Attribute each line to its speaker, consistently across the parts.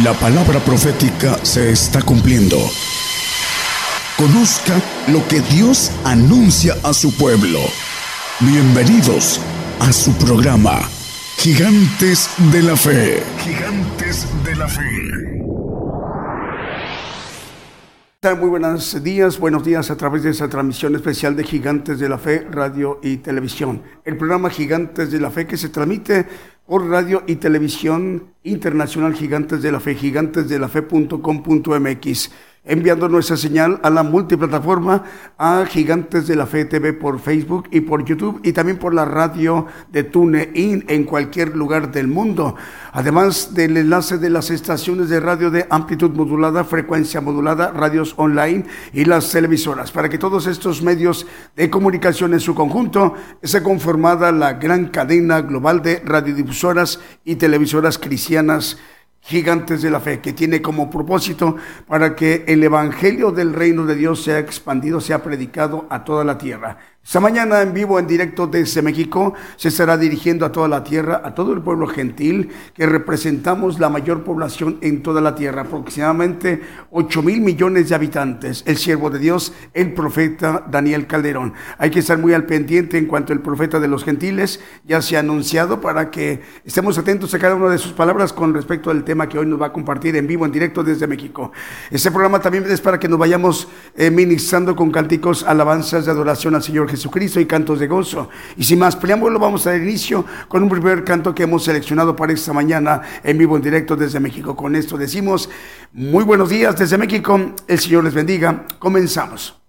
Speaker 1: La palabra profética se está cumpliendo. Conozca lo que Dios anuncia a su pueblo. Bienvenidos a su programa, Gigantes de la Fe. Gigantes de la Fe.
Speaker 2: Muy buenos días, buenos días a través de esta transmisión especial de Gigantes de la Fe, radio y televisión. El programa Gigantes de la Fe que se transmite por radio y televisión internacional Gigantes de la Fe, gigantesdelafe.com.mx enviando nuestra señal a la multiplataforma a Gigantes de la Fe TV por Facebook y por YouTube y también por la radio de TuneIn en cualquier lugar del mundo. Además del enlace de las estaciones de radio de amplitud modulada, frecuencia modulada, radios online y las televisoras. Para que todos estos medios de comunicación en su conjunto se conformada la gran cadena global de radiodifusoras y televisoras cristianas gigantes de la fe, que tiene como propósito para que el Evangelio del reino de Dios sea expandido, sea predicado a toda la tierra. Esta mañana en vivo, en directo desde México, se estará dirigiendo a toda la tierra, a todo el pueblo gentil, que representamos la mayor población en toda la tierra, aproximadamente 8 mil millones de habitantes. El siervo de Dios, el profeta Daniel Calderón. Hay que estar muy al pendiente en cuanto el profeta de los gentiles ya se ha anunciado para que estemos atentos a cada una de sus palabras con respecto al tema que hoy nos va a compartir en vivo, en directo desde México. Este programa también es para que nos vayamos eh, ministrando con cánticos, alabanzas de adoración al Señor Jesucristo y cantos de gozo. Y sin más preámbulo, vamos a dar inicio con un primer canto que hemos seleccionado para esta mañana en vivo, en directo desde México. Con esto decimos, muy buenos días desde México, el Señor les bendiga. Comenzamos.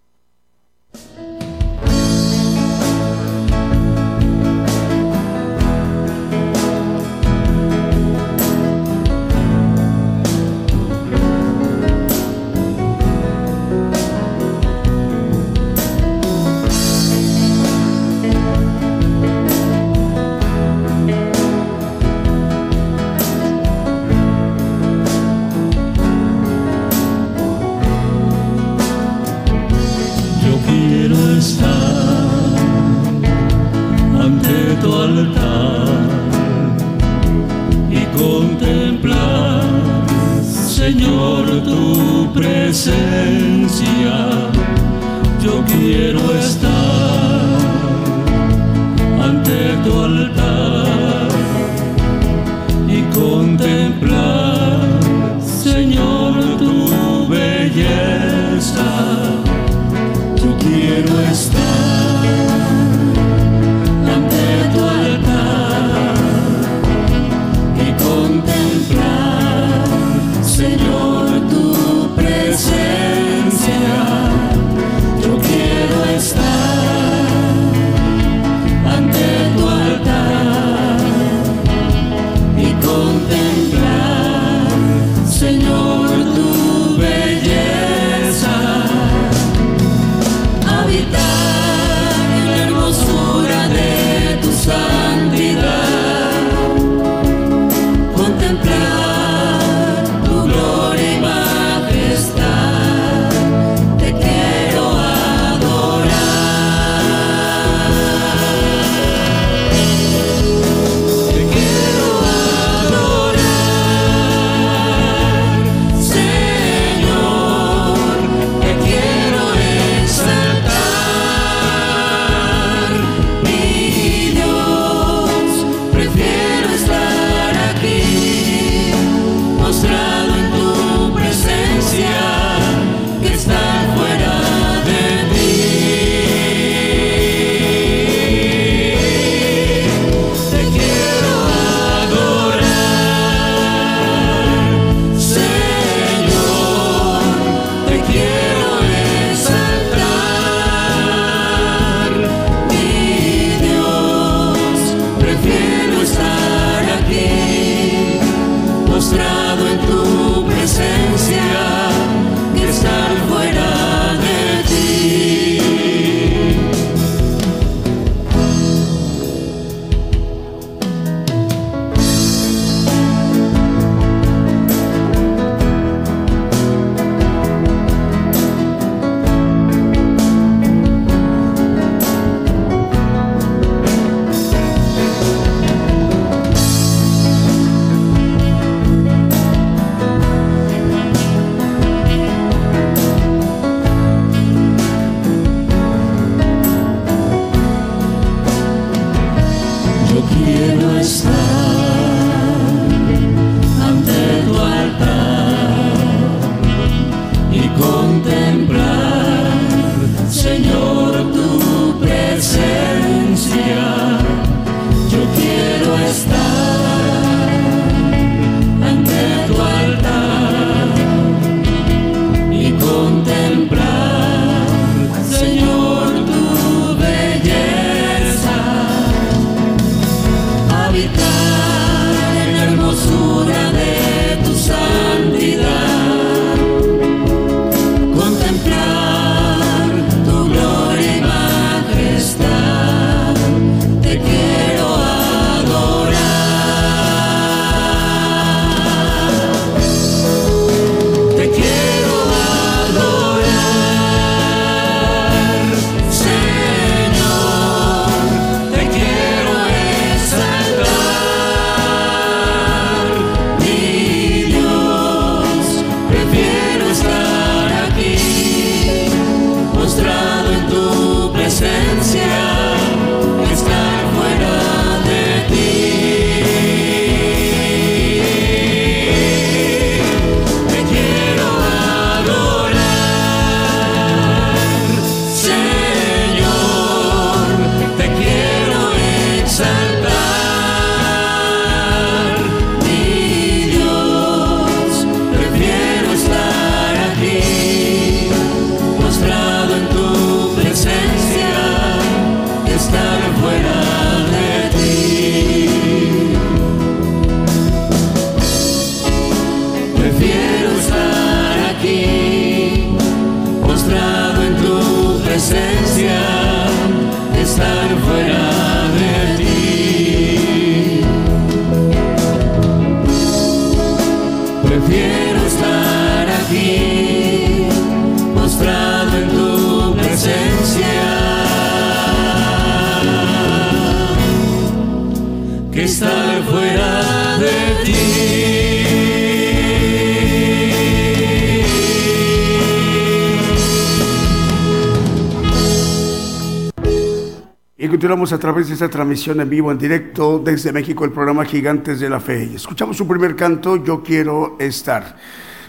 Speaker 2: Continuamos a través de esta transmisión en vivo, en directo desde México, el programa Gigantes de la Fe. Escuchamos su primer canto, Yo quiero estar.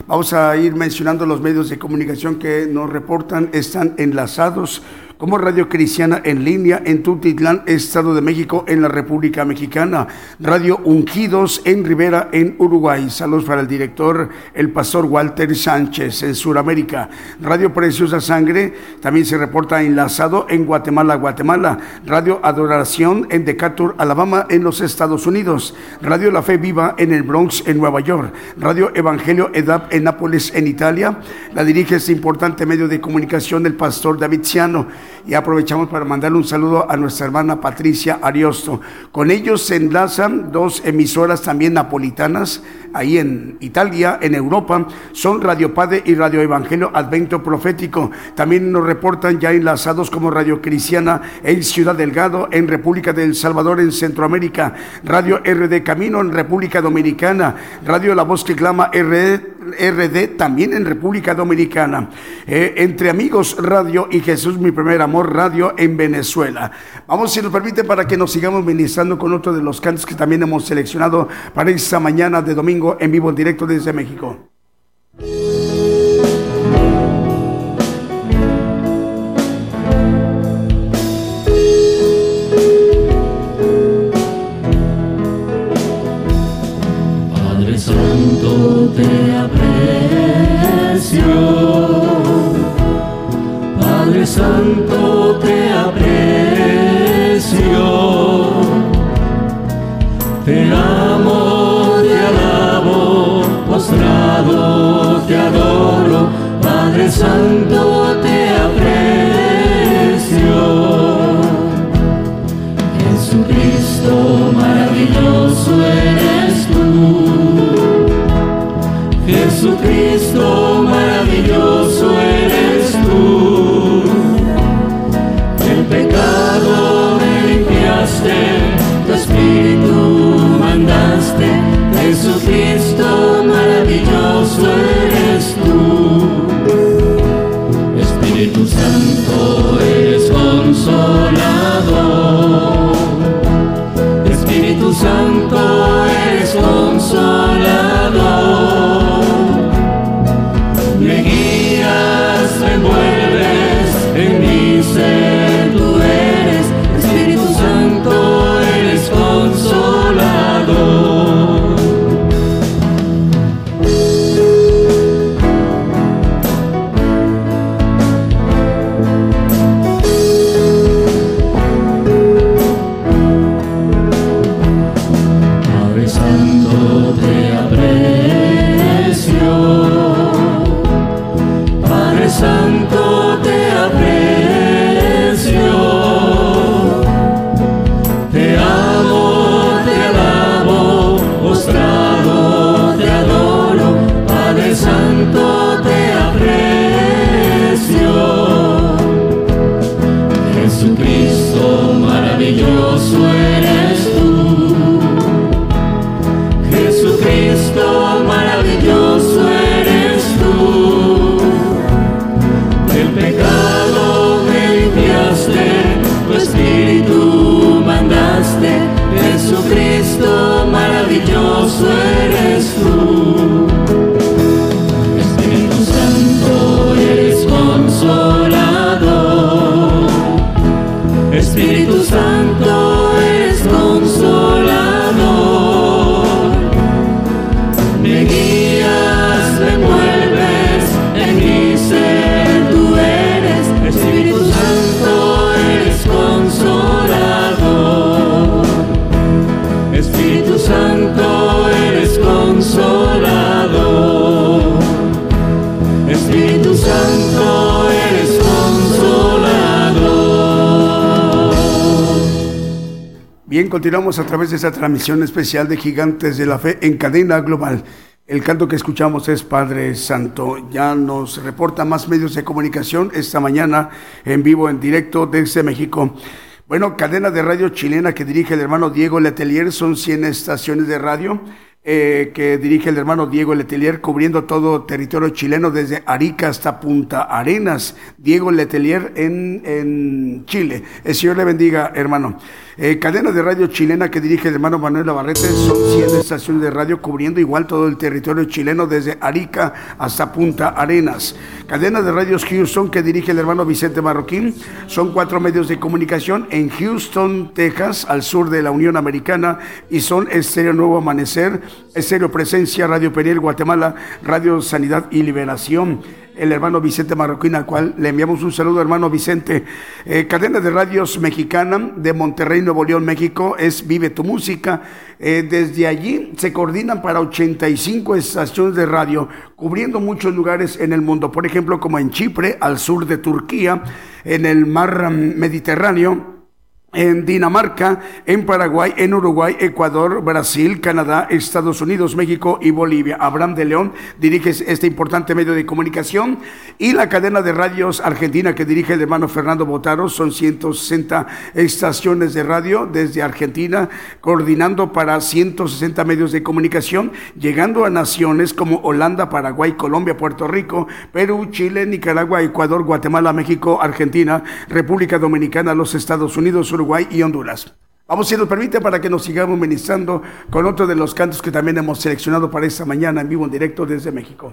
Speaker 2: Vamos a ir mencionando los medios de comunicación que nos reportan, están enlazados como Radio Cristiana en línea en Tutitlán, Estado de México, en la República Mexicana. Radio Ungidos en Rivera, en Uruguay. Saludos para el director, el pastor Walter Sánchez, en Sudamérica. Radio Preciosa Sangre también se reporta enlazado en Guatemala, Guatemala. Radio Adoración en Decatur, Alabama, en los Estados Unidos. Radio La Fe Viva en el Bronx, en Nueva York. Radio Evangelio EDAP en Nápoles, en Italia. La dirige este importante medio de comunicación el pastor David Ciano y aprovechamos para mandarle un saludo a nuestra hermana Patricia Ariosto. Con ellos se enlazan dos emisoras también napolitanas ahí en Italia, en Europa, son Radio Padre y Radio Evangelio Advento Profético. También nos reportan ya enlazados como Radio Cristiana en Ciudad Delgado, en República del Salvador, en Centroamérica, Radio RD Camino en República Dominicana, Radio La Voz que Clama RD, también en República Dominicana, eh, Entre Amigos Radio y Jesús Mi Primer Radio en Venezuela. Vamos, si nos permite, para que nos sigamos ministrando con otro de los cantos que también hemos seleccionado para esta mañana de domingo en vivo, en directo desde México.
Speaker 3: Padre Santo, te aprecio. Padre Santo, te stole
Speaker 2: my continuamos a través de esta transmisión especial de Gigantes de la Fe en cadena global. El canto que escuchamos es Padre Santo. Ya nos reporta más medios de comunicación esta mañana en vivo, en directo desde México. Bueno, cadena de radio chilena que dirige el hermano Diego Letelier, son 100 estaciones de radio eh, que dirige el hermano Diego Letelier, cubriendo todo territorio chileno desde Arica hasta Punta Arenas. Diego Letelier en, en Chile. El Señor le bendiga, hermano. Eh, cadena de radio chilena que dirige el hermano Manuel Navarrete, son 100 estaciones de radio cubriendo igual todo el territorio chileno desde Arica hasta Punta Arenas. Cadena de radios Houston que dirige el hermano Vicente Marroquín, son cuatro medios de comunicación en Houston, Texas, al sur de la Unión Americana, y son Estéreo Nuevo Amanecer, Estéreo Presencia, Radio Peniel, Guatemala, Radio Sanidad y Liberación el hermano Vicente Marroquín, al cual le enviamos un saludo, hermano Vicente. Eh, cadena de radios mexicana de Monterrey, Nuevo León, México, es Vive tu Música. Eh, desde allí se coordinan para 85 estaciones de radio, cubriendo muchos lugares en el mundo, por ejemplo, como en Chipre, al sur de Turquía, en el mar mm, Mediterráneo en Dinamarca, en Paraguay, en Uruguay, Ecuador, Brasil, Canadá, Estados Unidos, México y Bolivia. Abraham de León dirige este importante medio de comunicación y la cadena de radios argentina que dirige el hermano Fernando Botaro. Son 160 estaciones de radio desde Argentina, coordinando para 160 medios de comunicación, llegando a naciones como Holanda, Paraguay, Colombia, Puerto Rico, Perú, Chile, Nicaragua, Ecuador, Guatemala, México, Argentina, República Dominicana, los Estados Unidos, Uruguay, Uruguay y Honduras. Vamos, si nos permite, para que nos sigamos ministrando con otro de los cantos que también hemos seleccionado para esta mañana en vivo, en directo desde México.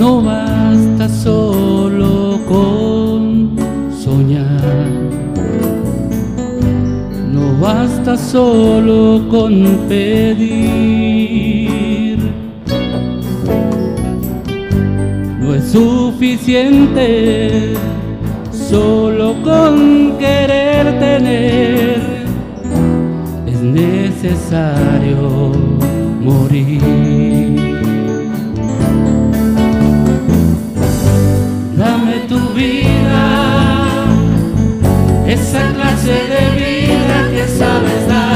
Speaker 3: No basta solo con soñar, no basta solo con pedir, no es suficiente solo con querer tener, es necesario morir. Esa clase de vida que sabes dar.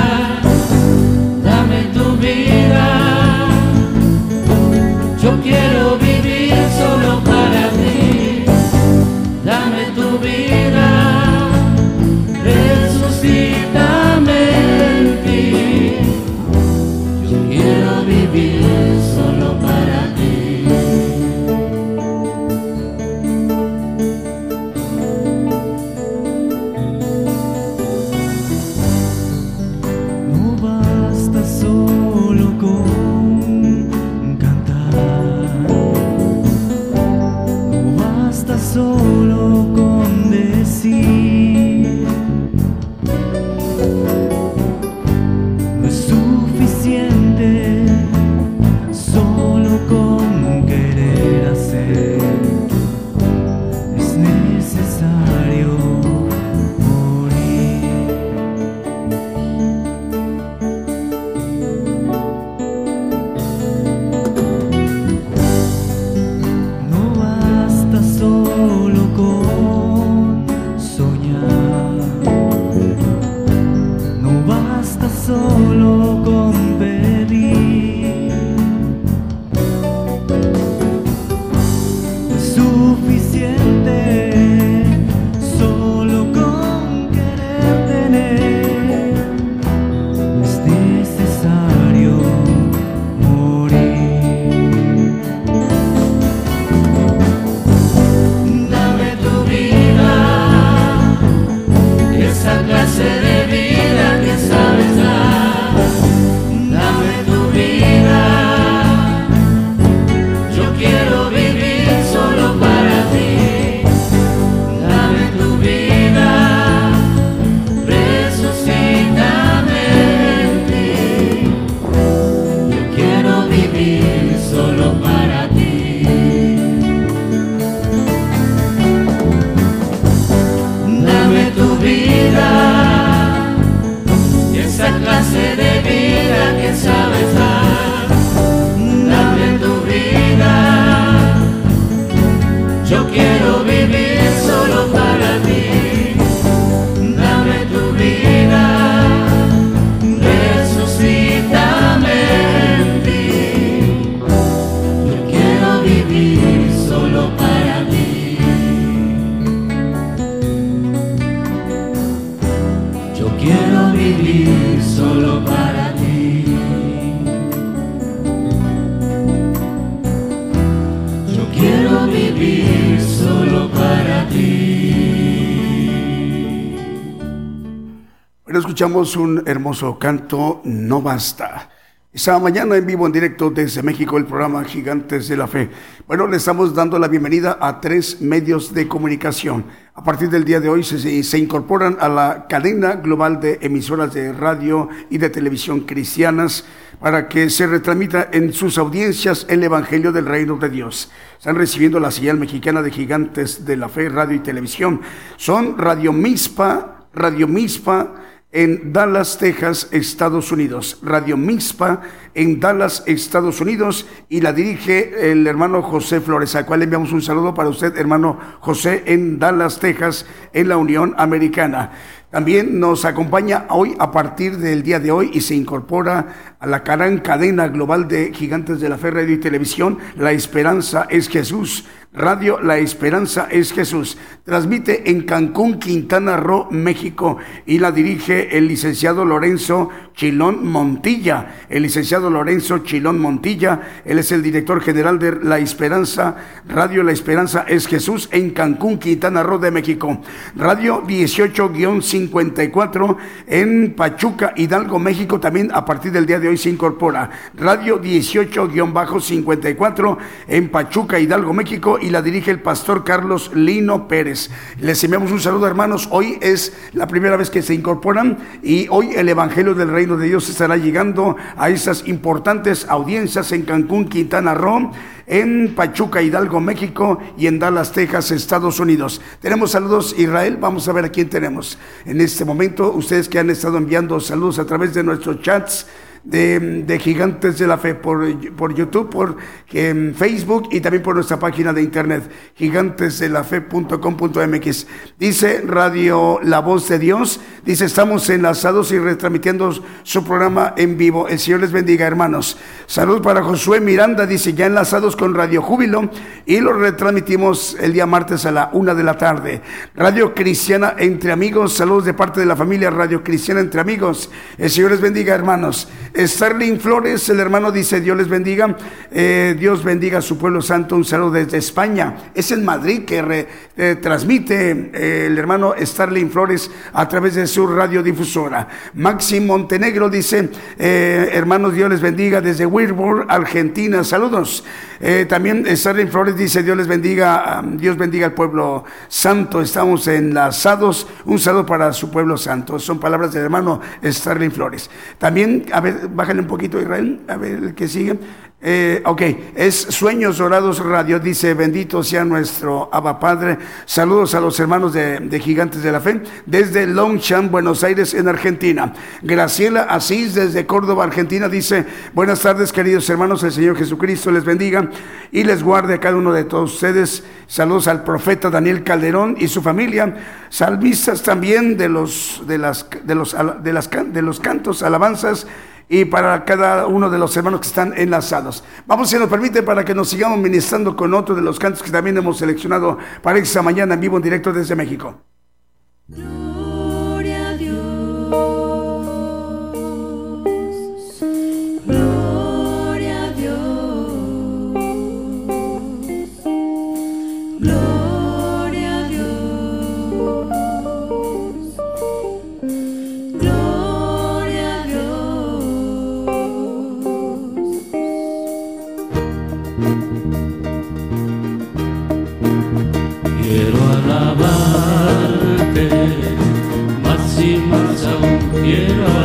Speaker 2: Escuchamos un hermoso canto, No Basta. Esta mañana en vivo, en directo desde México, el programa Gigantes de la Fe. Bueno, le estamos dando la bienvenida a tres medios de comunicación. A partir del día de hoy se, se, incorporan a la cadena global de emisoras de radio y de televisión cristianas para que se retransmita en sus audiencias el Evangelio del Reino de Dios. Están recibiendo la señal mexicana de Gigantes de la Fe, radio y televisión. Son Radio Mispa, Radio Mispa, en Dallas, Texas, Estados Unidos. Radio Mispa en Dallas, Estados Unidos, y la dirige el hermano José Flores, al cual le enviamos un saludo para usted, hermano José, en Dallas, Texas, en la Unión Americana. También nos acompaña hoy a partir del día de hoy y se incorpora a la gran cadena global de gigantes de la fe, radio y televisión. La esperanza es Jesús. Radio La Esperanza es Jesús. Transmite en Cancún, Quintana Roo, México y la dirige el licenciado Lorenzo Chilón Montilla. El licenciado Lorenzo Chilón Montilla, él es el director general de La Esperanza. Radio La Esperanza es Jesús en Cancún, Quintana Roo de México. Radio 18-54 en Pachuca, Hidalgo, México. También a partir del día de hoy se incorpora. Radio 18-54 en Pachuca, Hidalgo, México y la dirige el pastor Carlos Lino Pérez. Les enviamos un saludo, hermanos. Hoy es la primera vez que se incorporan y hoy el Evangelio del De Dios estará llegando a esas importantes audiencias en Cancún, Quintana Roo en Pachuca, Hidalgo, México y en Dallas, Texas, Estados Unidos. Tenemos saludos Israel, vamos a ver a quién tenemos. En este momento, ustedes que han estado enviando saludos a través de nuestros chats, de, Gigantes de la Fe por, por YouTube, por Facebook y también por nuestra página de internet, gigantesdelafe.com.mx. Dice Radio La Voz de Dios, dice, estamos enlazados y retransmitiendo su programa en vivo. El Señor les bendiga, hermanos. Salud para Josué Miranda, dice, ya enlazados con Radio Júbilo y lo retransmitimos el día martes a la una de la tarde. Radio Cristiana Entre Amigos, saludos de parte de la familia Radio Cristiana Entre Amigos. El Señor les bendiga, hermanos. Starling Flores, el hermano dice, Dios les bendiga, eh, Dios bendiga a su pueblo santo, un saludo desde España. Es en Madrid que eh, transmite eh, el hermano Starling Flores a través de su radiodifusora. Maxi Montenegro dice, hermanos, Dios les bendiga desde Wilbur, Argentina, saludos. también Starling Flores dice, Dios les bendiga, Dios bendiga al pueblo santo, estamos enlazados, un saludo para su pueblo santo. Son palabras del hermano Starling Flores. También, a ver, bájale un poquito Israel, a ver el que sigue. Eh, ok, es Sueños Dorados Radio, dice, bendito sea nuestro Abba Padre. Saludos a los hermanos de, Gigantes de la Fe, desde Longchamp, Buenos Aires, en Argentina. Graciela Asís, desde Córdoba, Argentina, dice, buenas tardes, queridos hermanos, el Señor Jesucristo les bendiga y les guarde a cada uno de todos ustedes. Saludos al profeta Daniel Calderón y su familia, salmistas también de los, de las, de los, de las, de los cantos, alabanzas y para cada uno de los hermanos que están enlazados. Vamos, si nos permite, para que nos sigamos ministrando con otro de los cantos que también hemos seleccionado para esta mañana en vivo en directo desde México.
Speaker 4: alabarte, más y
Speaker 3: más aún
Speaker 2: quiero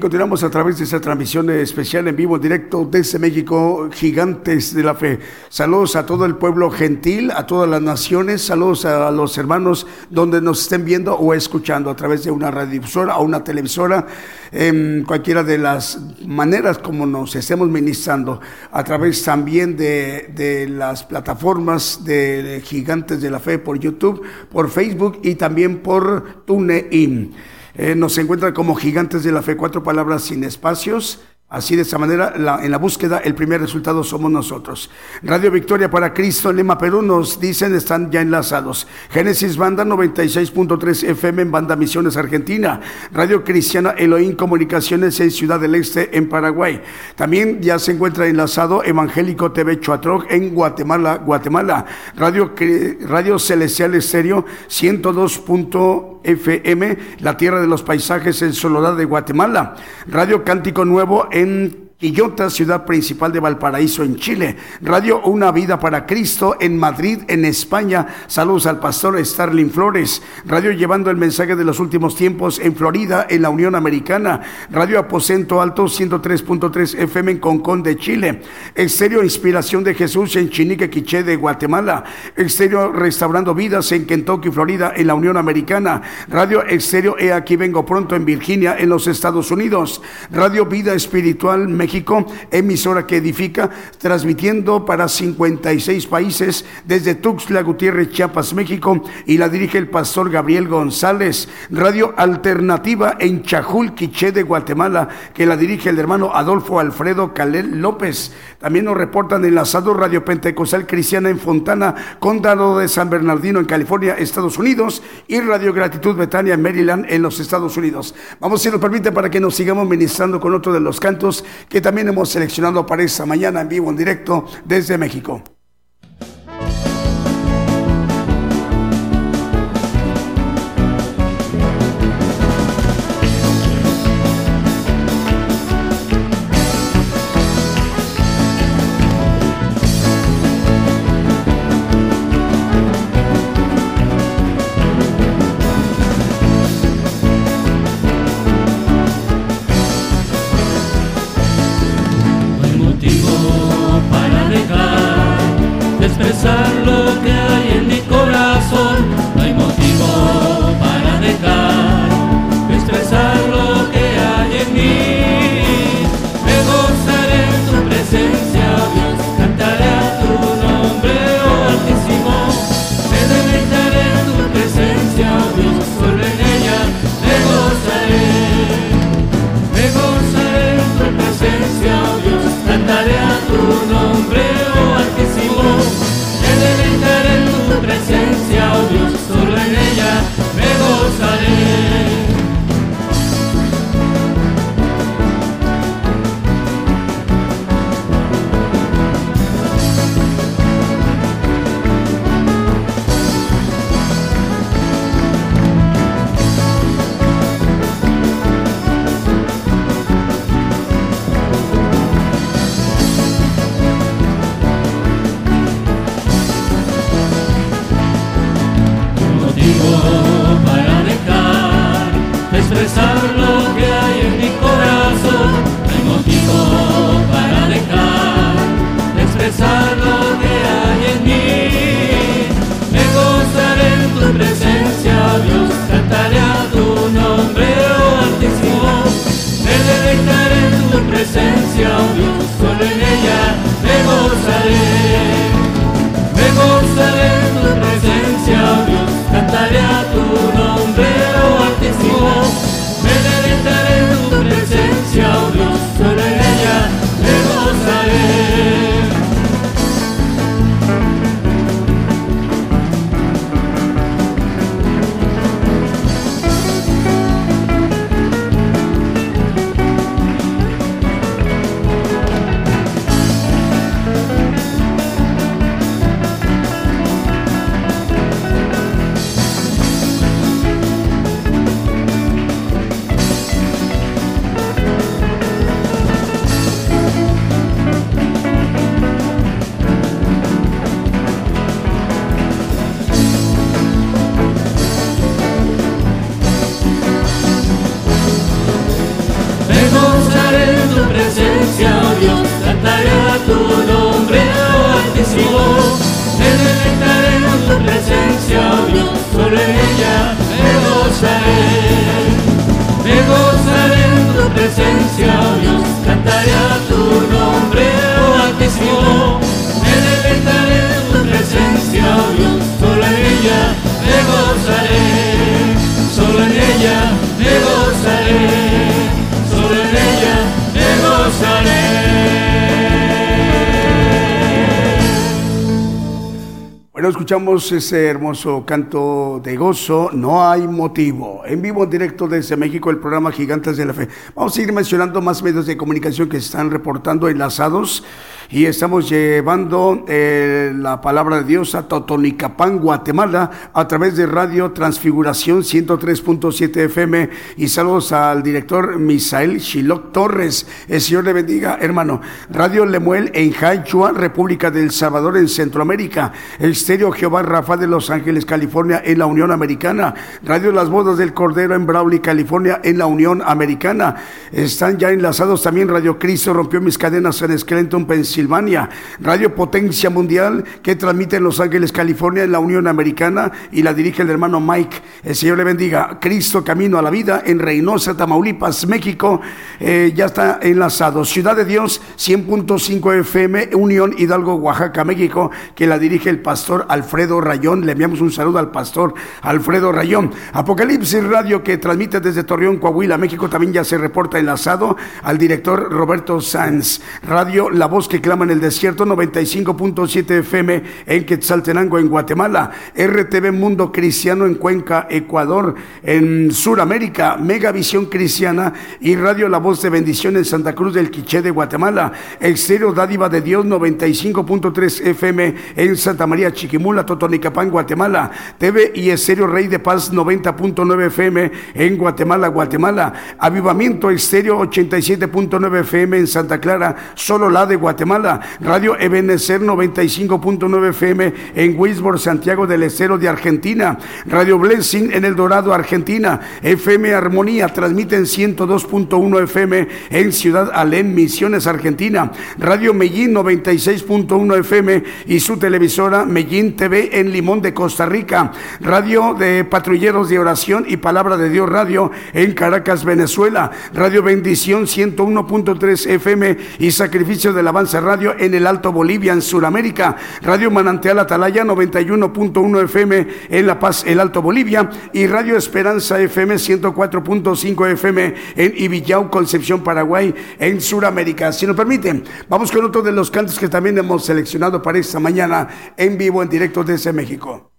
Speaker 2: Continuamos a través de esa transmisión especial en vivo, directo desde México, Gigantes de la Fe. Saludos a todo el pueblo gentil, a todas las naciones, saludos a los hermanos donde nos estén viendo o escuchando a través de una radiodifusora o una televisora, en cualquiera de las maneras como nos estemos ministrando, a través también de las plataformas de Gigantes de la Fe por YouTube, por Facebook y también por TuneIn. Eh, nos encuentra como gigantes de la fe, cuatro palabras sin espacios. Así de esa manera, en la búsqueda, el primer resultado somos nosotros. Radio Victoria para Cristo, Lema Perú, nos dicen, están ya enlazados. Génesis Banda 96.3 FM en Banda Misiones Argentina. Radio Cristiana Elohim Comunicaciones en Ciudad del Este, en Paraguay. También ya se encuentra enlazado Evangélico TV Chuatroc en Guatemala, Guatemala. Radio, Radio Celestial Estéreo 102.fm, La Tierra de los Paisajes en Soledad de Guatemala. Radio Cántico Nuevo en Quillota, ciudad principal de Valparaíso, en Chile. Radio Una Vida para Cristo en Madrid, en España. Saludos al pastor Starling Flores. Radio Llevando el Mensaje de los Últimos Tiempos en Florida, en la Unión Americana. Radio Aposento Alto 103.3 FM en Concón de Chile. Estéreo Inspiración de Jesús en Chinique, Quiché de Guatemala. Estéreo Restaurando Vidas en Kentucky, Florida, en la Unión Americana. Radio Estéreo He Aquí Vengo Pronto en Virginia, en los Estados Unidos. Radio Vida Espiritual México, emisora que edifica, transmitiendo para 56 países desde Tuxtla Gutiérrez, Chiapas, México, y la dirige el pastor Gabriel González. Radio Alternativa en Chajul, Quiché de Guatemala, que la dirige el hermano Adolfo Alfredo Calel López. También nos reportan enlazado Radio Pentecostal Cristiana en Fontana, Condado de San Bernardino, en California, Estados Unidos, y Radio Gratitud Betania en Maryland, en los Estados Unidos. Vamos, si nos permite, para que nos sigamos ministrando con otro de los cantos también hemos seleccionado para esta mañana en vivo, en directo desde México. Escuchamos ese hermoso canto de gozo, no hay motivo. En vivo, en directo desde México, el programa Gigantes de la Fe. Vamos a ir mencionando más medios de comunicación que están reportando enlazados y estamos llevando eh, la palabra de Dios a Totonicapán, Guatemala, a través de Radio Transfiguración 103.7 FM. Y saludos al director Misael Shiloc Torres. El Señor le bendiga, hermano. Radio Lemuel en Jaichua, República del Salvador, en Centroamérica. El Estéreo Jehová Rafa de Los Ángeles, California, en la Unión Americana. Radio Las Bodas del Cordero en Brawley, California, en la Unión Americana. Están ya enlazados también Radio Cristo, rompió mis cadenas en Scranton, Pensilvania. Pensilvania, Radio Potencia Mundial, que transmite en Los Ángeles, California, en la Unión Americana, y la dirige el hermano Mike. El Señor le bendiga. Cristo Camino a la Vida, en Reynosa, Tamaulipas, México, eh, ya está enlazado. Ciudad de Dios, 100.5 FM, Unión Hidalgo, Oaxaca, México, que la dirige el pastor Alfredo Rayón. Le enviamos un saludo al pastor Alfredo Rayón. Apocalipsis Radio, que transmite desde Torreón, Coahuila, México, también ya se reporta enlazado al director Roberto Sanz. Radio La Voz que clama en el desierto, 95.7 FM en Quetzaltenango, en Guatemala. RTV Mundo Cristiano en Cuenca, Ecuador. En Suramérica, Megavisión Cristiana y Radio La Voz de Bendición en Santa Cruz del Quiché de Guatemala. Exterior Dádiva de Dios, 95.3 FM en Santa María Chiquimula, Totonicapán, Guatemala. TV y Estéreo Rey de Paz, 90.9 FM en Guatemala, Guatemala. Avivamiento Estéreo, 87.9 FM en Santa Clara, solo la de Guatemala. Radio Ebenecer 95.9 FM en Wisborne, Santiago del Estero de Argentina. Radio Blessing en El Dorado, Argentina. FM Armonía transmite en 102.1 FM en Ciudad Alén, Misiones, Argentina. Radio Mellín 96.1 FM y su televisora Mellín TV en Limón de Costa Rica. Radio de Patrulleros de Oración y Palabra de Dios Radio en Caracas, Venezuela. Radio Bendición 101.3 FM y Sacrificio del Avance Radio en el Alto Bolivia, en Sudamérica. Radio Manantial Atalaya 91.1 FM en La Paz, el Alto Bolivia. Y Radio Esperanza FM 104.5 FM en Ibillau, Concepción, Paraguay, en Sudamérica. Si nos permiten, vamos con otro de los cantos que también hemos seleccionado para esta mañana en vivo, en directo desde México.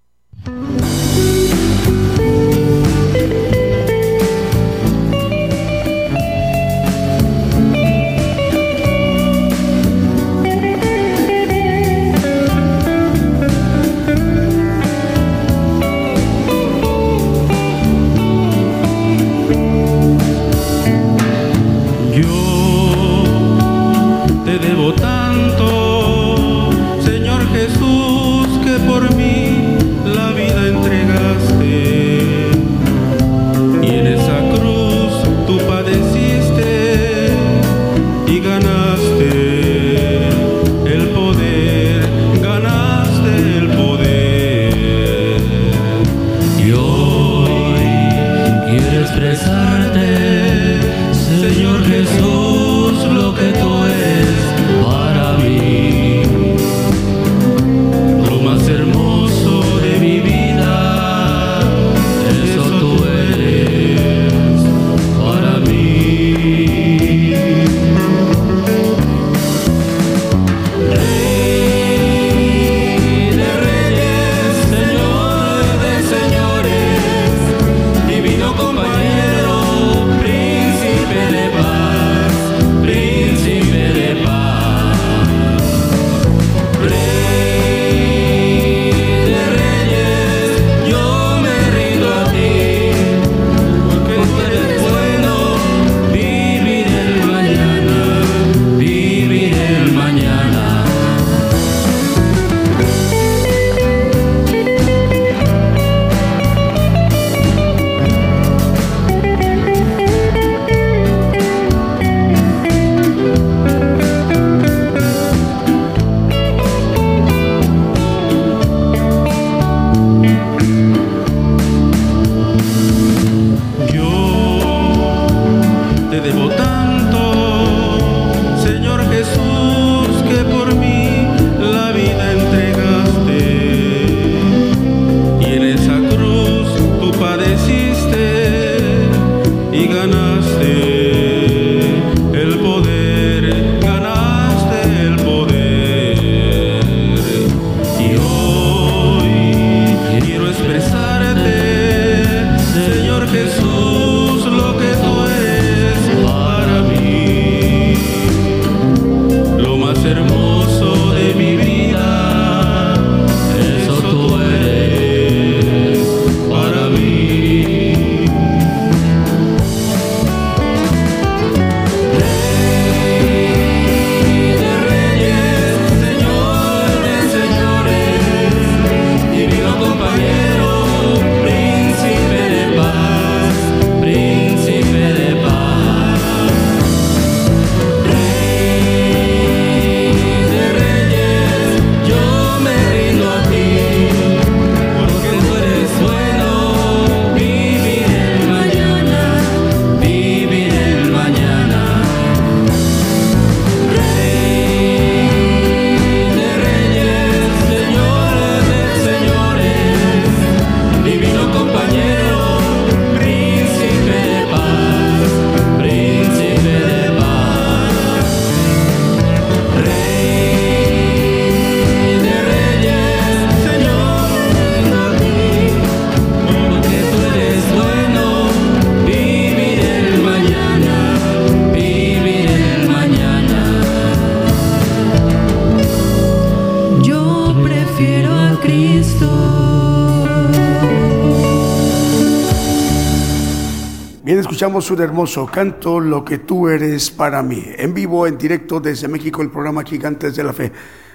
Speaker 2: Bien, escuchamos un hermoso canto, Lo que tú eres para mí. En vivo, en directo desde México, el programa Gigantes de la Fe.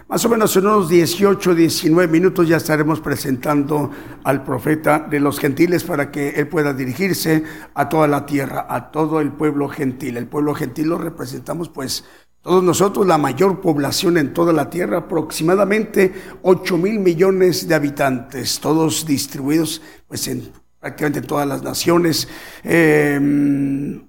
Speaker 2: Más o menos en unos 18, 19 minutos ya estaremos presentando al profeta de los gentiles para que él pueda dirigirse a toda la tierra, a todo el pueblo gentil. El pueblo gentil lo representamos pues todos nosotros, la mayor población en toda la tierra, aproximadamente 8 mil millones de habitantes, todos distribuidos pues en prácticamente todas las naciones, em,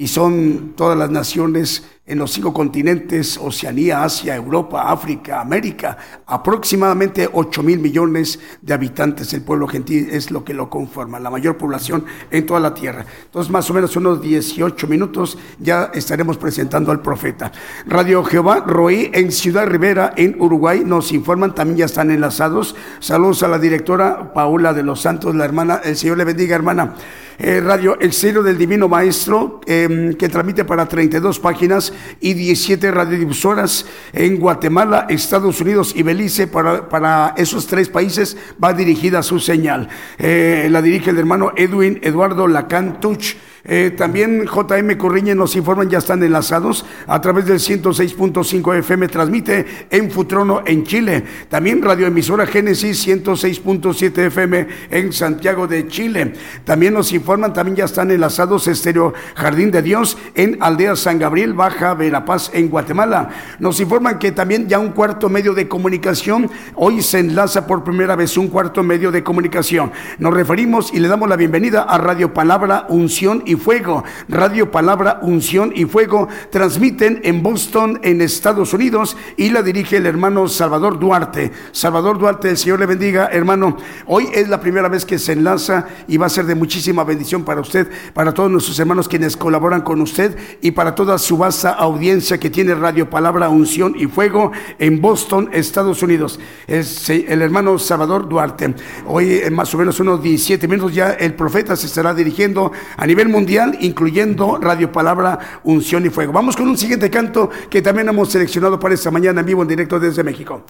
Speaker 2: y son todas las naciones en los cinco continentes, Oceanía, Asia, Europa, África, América, aproximadamente 8 mil millones de habitantes. El pueblo gentil es lo que lo conforma, la mayor población en toda la tierra. Entonces, más o menos unos 18 minutos ya estaremos presentando al profeta. Radio Jehová, Roí, en Ciudad Rivera, en Uruguay, nos informan, también ya están enlazados. Saludos a la directora Paula de los Santos, la hermana, el Señor le bendiga, hermana. Eh, Radio Exterior del Divino Maestro, em, que transmite para 32 páginas y 17 radiodifusoras en Guatemala, Estados Unidos y Belice. Para, para esos tres países va dirigida su señal. Eh, la dirige el hermano Edwin Eduardo Lacantuch. Eh, también JM Corriña nos informan, ya están enlazados a través del 106.5 FM, transmite en Futrono en Chile. También radioemisora Génesis 106.7 FM en Santiago de Chile. También nos informan, también ya están enlazados Estéreo Jardín de Dios en Aldea San Gabriel, Baja Verapaz en Guatemala. Nos informan que también ya un cuarto medio de comunicación, hoy se enlaza por primera vez un cuarto medio de comunicación. Nos referimos y le damos la bienvenida a Radio Palabra Unción y Fuego. Radio Palabra, Unción y Fuego transmiten en Boston, en Estados Unidos, y la dirige el hermano Salvador Duarte. Salvador Duarte, el Señor le bendiga, hermano. Hoy es la primera vez que se enlaza y va a ser de muchísima bendición para usted, para todos nuestros hermanos quienes colaboran con usted y para toda su vasta audiencia que tiene Radio Palabra, Unción y Fuego en Boston, Estados Unidos. Es el hermano Salvador Duarte. Hoy en más o menos unos 17 minutos ya el profeta se estará dirigiendo a nivel mundial mundial, incluyendo Radio Palabra, Unción y Fuego. Vamos con un siguiente canto que también hemos seleccionado para esta mañana en vivo, en directo desde México.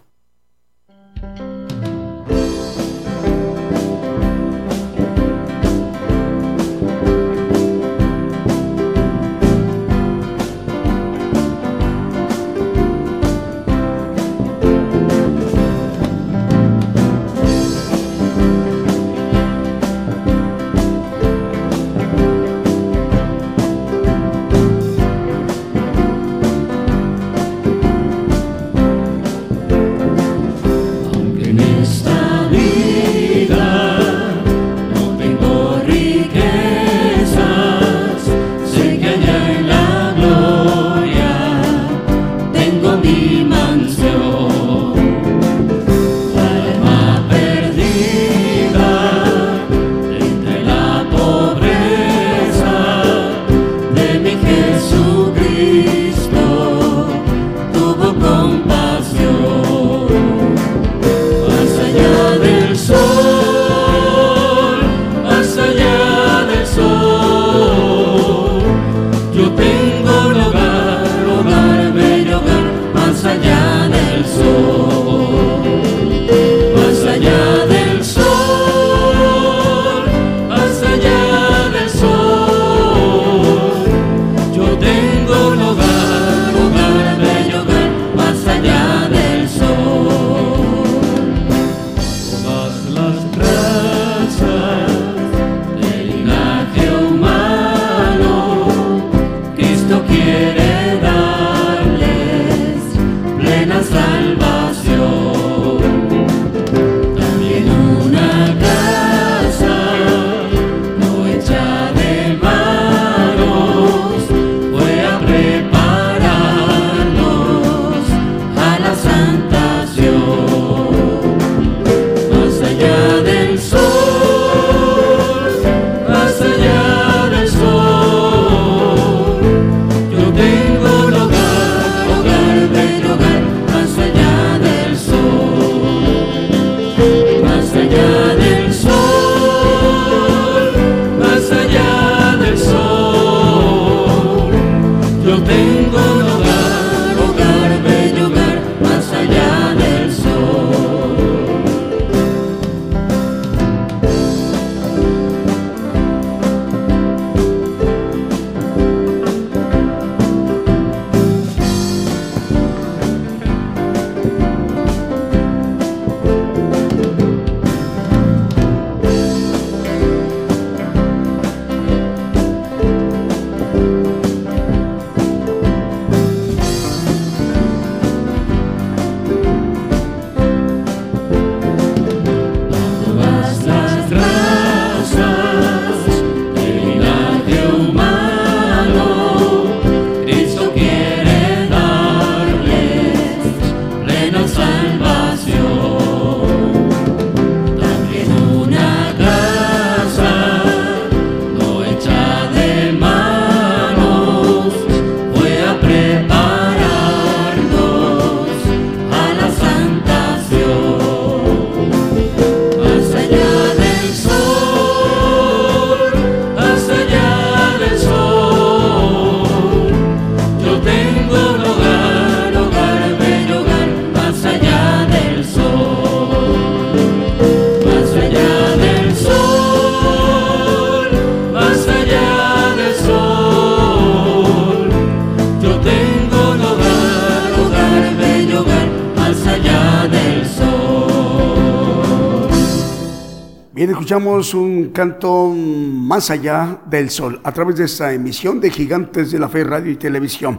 Speaker 2: Escuchamos un canto más allá del sol a través de esta emisión de Gigantes de la Fe Radio y Televisión.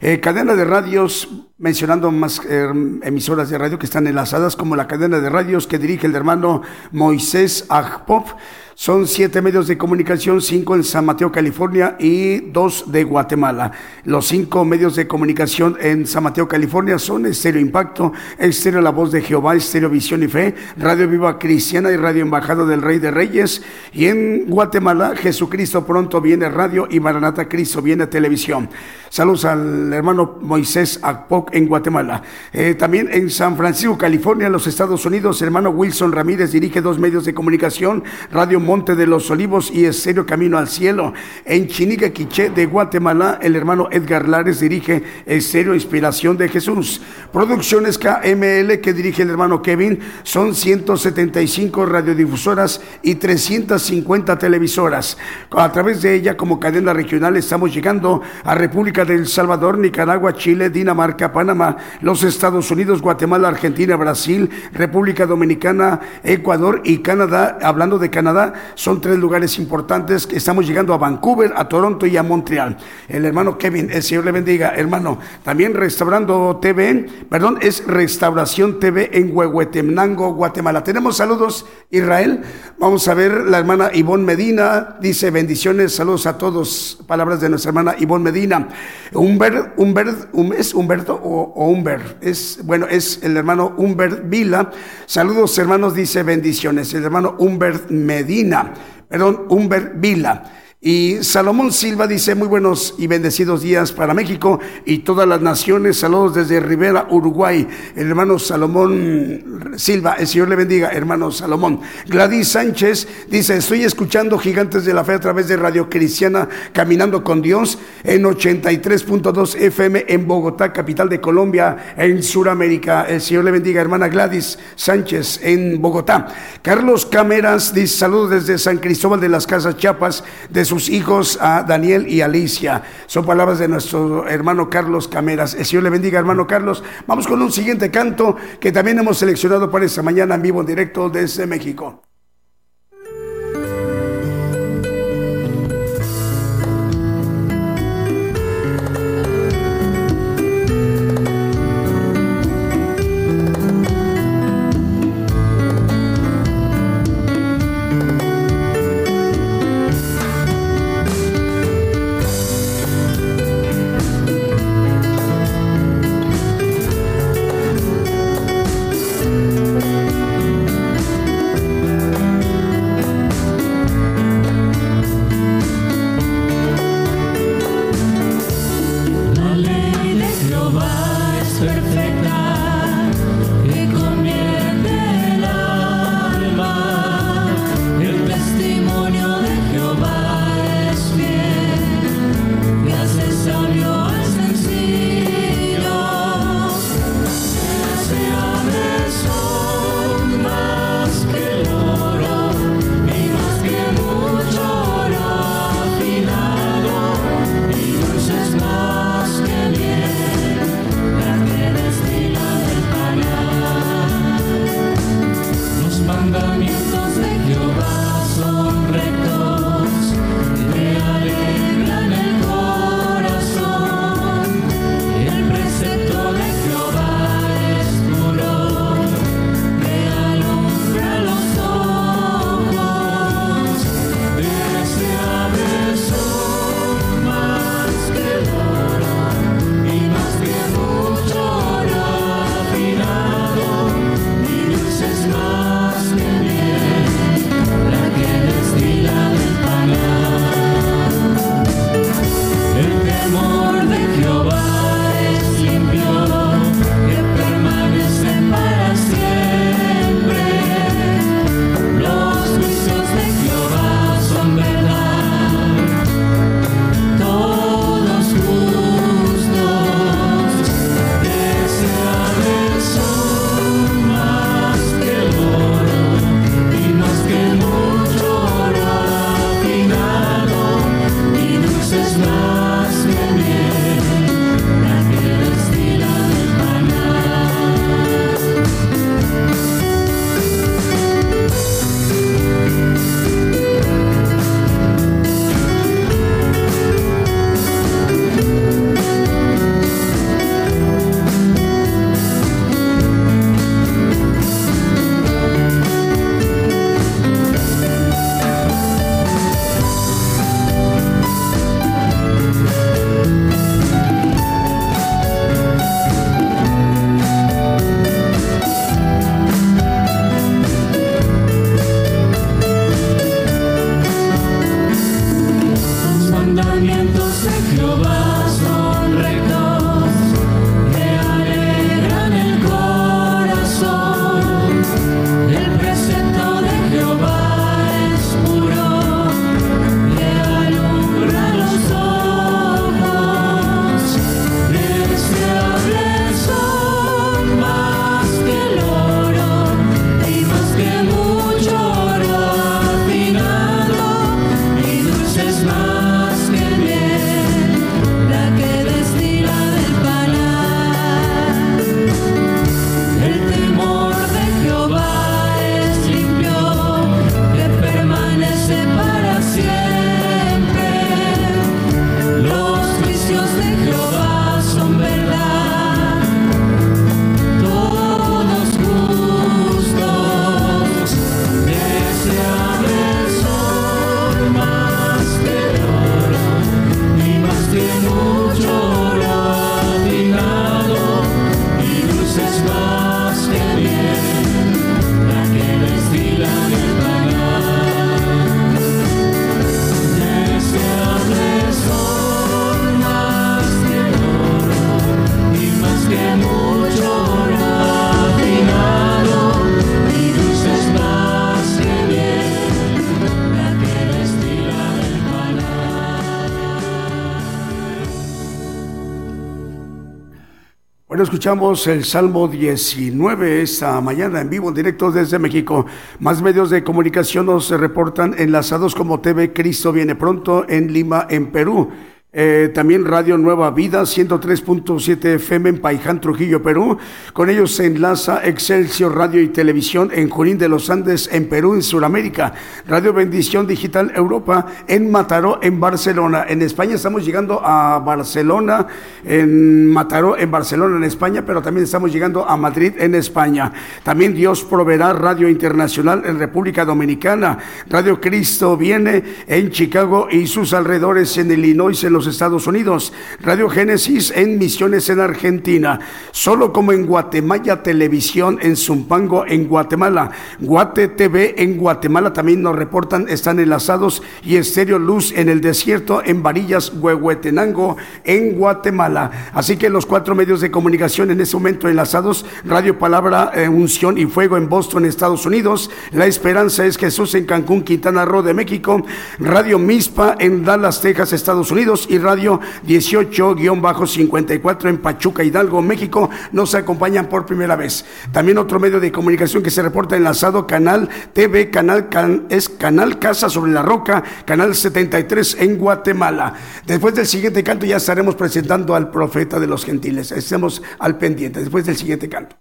Speaker 2: Eh, cadena de radios, mencionando más eh, emisoras de radio que están enlazadas, como la cadena de radios que dirige el hermano Moisés Agpop son siete medios de comunicación, cinco en San Mateo, California y dos de Guatemala. Los cinco medios de comunicación en San Mateo, California son Estéreo Impacto, Estéreo La Voz de Jehová, Estéreo Visión y Fe, Radio Viva Cristiana y Radio Embajada del Rey de Reyes. Y en Guatemala, Jesucristo pronto viene radio y Maranata Cristo viene televisión. Saludos al hermano Moisés Akpok en Guatemala. Eh, también en San Francisco, California, los Estados Unidos, hermano Wilson Ramírez dirige dos medios de comunicación, Radio Monte de los Olivos y Estéreo Camino al Cielo. En Chinique, Quiché de Guatemala, el hermano Edgar Lares dirige Estéreo Inspiración de Jesús. Producciones KML que dirige el hermano Kevin son 175 radiodifusoras y 350 televisoras. A través de ella, como cadena regional, estamos llegando a República del Salvador, Nicaragua, Chile, Dinamarca, Panamá, los Estados Unidos, Guatemala, Argentina, Brasil, República Dominicana, Ecuador y Canadá. Hablando de Canadá, son tres lugares importantes estamos llegando a Vancouver, a Toronto y a Montreal. El hermano Kevin, el Señor le bendiga, hermano. También Restaurando TV, perdón, es Restauración TV en Huehuetemnango, Guatemala. Tenemos saludos, Israel. Vamos a ver la hermana Ivonne Medina, dice bendiciones, saludos a todos. Palabras de nuestra hermana Ivonne Medina. Humber, Humber, ¿es Humberto o? Es, bueno, es el hermano Humbert Vila. Saludos, hermanos, dice bendiciones. El hermano Humbert Medina perdón, Humbert Vila. Y Salomón Silva dice, muy buenos y bendecidos días para México y todas las naciones. Saludos desde Rivera, Uruguay. El hermano Salomón Silva, el Señor le bendiga, hermano Salomón. Gladys Sánchez dice, estoy escuchando Gigantes de la Fe a través de Radio Cristiana, Caminando con Dios, en 83.2 FM en Bogotá, capital de Colombia, en Sudamérica. El Señor le bendiga, hermana Gladys Sánchez, en Bogotá. Carlos Cameras dice, saludos desde San Cristóbal de las Casas Chiapas, de sus hijos a Daniel y Alicia. Son palabras de nuestro hermano Carlos Cameras. El Señor le bendiga, hermano Carlos. Vamos con un siguiente canto que también hemos seleccionado para esta mañana en vivo en directo desde México. Escuchamos el Salmo 19 esta mañana en vivo, en directo desde México. Más medios de comunicación nos reportan enlazados como TV Cristo viene pronto en Lima, en Perú. Eh, también Radio Nueva Vida, 103.7 FM en Paiján, Trujillo, Perú. Con ellos se enlaza Excelsior Radio y Televisión en Junín de los Andes, en Perú, en Sudamérica. Radio Bendición Digital Europa en Mataró, en Barcelona. En España estamos llegando a Barcelona, en Mataró, en Barcelona, en España, pero también estamos llegando a Madrid, en España. También Dios proveerá Radio Internacional en República Dominicana. Radio Cristo viene en Chicago y sus alrededores, en Illinois, en los Estados Unidos, Radio Génesis en Misiones en Argentina, solo como en Guatemala Televisión en Zumpango en Guatemala, Guate TV en Guatemala también nos reportan, están enlazados y Estéreo Luz en el desierto en Varillas, Huehuetenango en Guatemala. Así que los cuatro medios de comunicación en este momento enlazados, Radio Palabra, eh, Unción y Fuego en Boston, Estados Unidos, La Esperanza es Jesús en Cancún, Quintana Roo de México, Radio Mispa en Dallas, Texas, Estados Unidos, y Radio 18-54 en Pachuca, Hidalgo, México, nos acompañan por primera vez. También otro medio de comunicación que se reporta enlazado, Canal TV, Canal es Canal Casa sobre la Roca, Canal 73 en Guatemala. Después del siguiente canto ya estaremos presentando al profeta de los gentiles. Estemos al pendiente después del siguiente canto.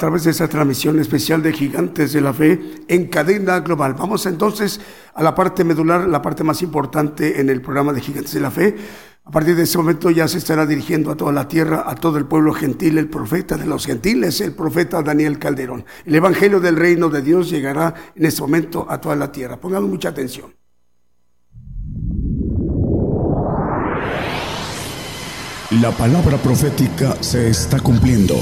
Speaker 2: Través de esta transmisión especial de Gigantes de la Fe en cadena global. Vamos entonces a la parte medular, la parte más importante en el programa de Gigantes de la Fe. A partir de este momento ya se estará dirigiendo a toda la tierra, a todo el pueblo gentil, el profeta de los gentiles, el profeta Daniel Calderón. El Evangelio del Reino de Dios llegará en este momento a toda la tierra. Pongamos mucha atención.
Speaker 1: La palabra profética se está cumpliendo.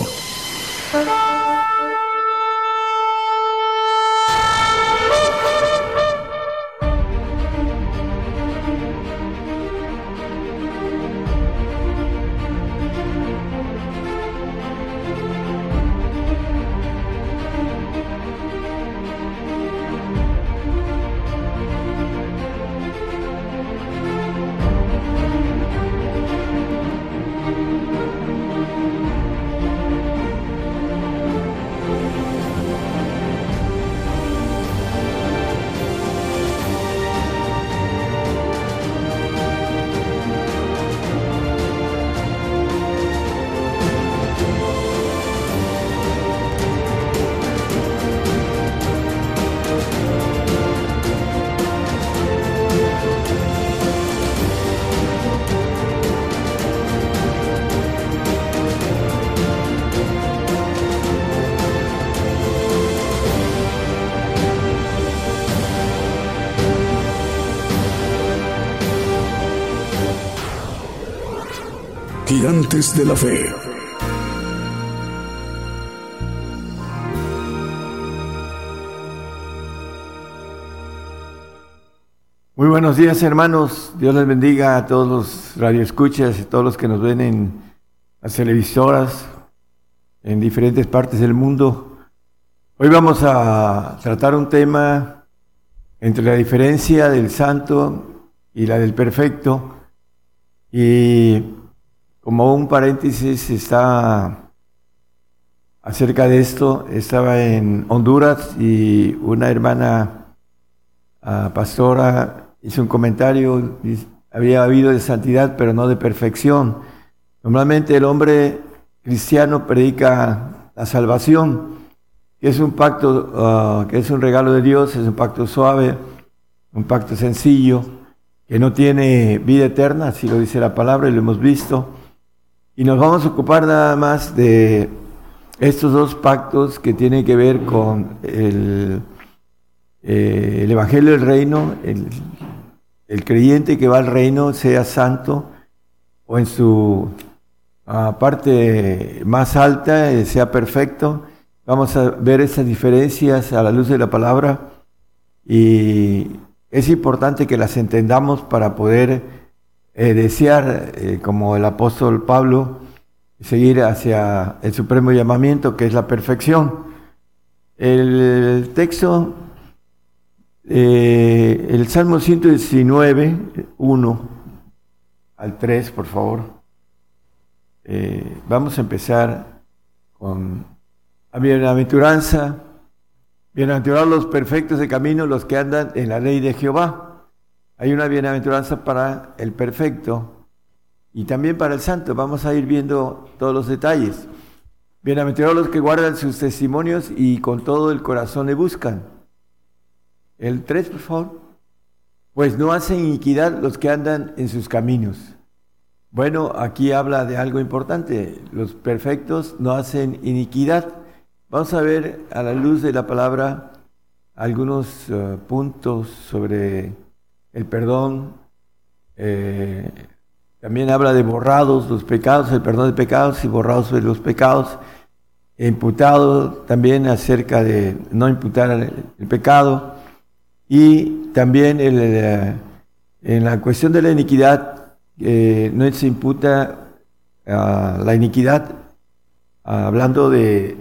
Speaker 1: Gigantes de la Fe.
Speaker 4: Muy buenos días, hermanos. Dios les bendiga a todos los radioescuchas y todos los que nos ven en las televisoras en diferentes partes del mundo. Hoy vamos a tratar un tema entre la diferencia del santo y la del perfecto. Y como un paréntesis está acerca de esto, estaba en Honduras y una hermana ah, pastora hizo un comentario, había habido de santidad pero no de perfección. Normalmente el hombre cristiano predica la salvación, que es un pacto, ah, que es un regalo de Dios, es un pacto suave, un pacto sencillo, que no tiene vida eterna, así lo dice la palabra y lo hemos visto. Y nos vamos a ocupar nada más de estos dos pactos que tienen que ver con el, eh, el Evangelio del Reino, el, el creyente que va al reino sea santo o en su ah, parte más alta eh, sea perfecto. Vamos a ver esas diferencias a la luz de la palabra y es importante que las entendamos para poder eh, desear, eh, como el apóstol Pablo, seguir hacia el supremo llamamiento que es la perfección. El texto, eh, el Salmo 119, 1 al 3, por favor. Vamos a empezar con la bienaventuranza. Bienaventurados los perfectos de camino, los que andan en la ley de Jehová. Hay una bienaventuranza para el perfecto y también para el santo. Vamos a ir viendo todos los detalles. Bienaventurados los que guardan sus testimonios y con todo el corazón le buscan. El 3, por favor. Pues no hacen iniquidad los que andan en sus caminos. Bueno, aquí habla de algo importante. Los perfectos no hacen iniquidad. Vamos a ver a la luz de la palabra algunos uh, puntos sobre el perdón. Eh, también habla de borrados los pecados, el perdón de pecados y borrados de los pecados. imputado también acerca de no imputar el, pecado y también el, en la cuestión de la iniquidad eh, no se imputa la iniquidad hablando de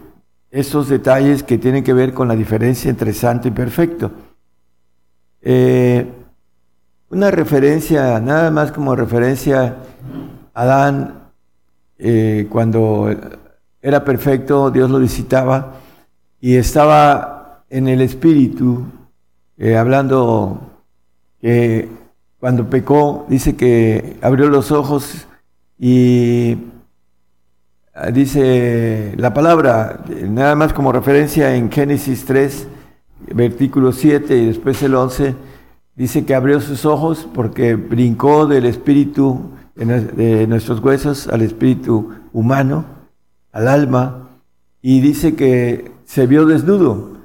Speaker 4: esos detalles que tienen que ver con la diferencia entre santo y perfecto. Eh, una referencia, nada más como referencia, Adán, eh, cuando era perfecto, Dios lo visitaba y estaba en el espíritu, eh, hablando que cuando pecó, dice que abrió los ojos y ah, dice la palabra, nada más como referencia en Génesis 3, versículo 7 y después el 11, dice que abrió sus ojos porque brincó del espíritu de nuestros huesos al espíritu humano, al alma, y dice que se vio desnudo.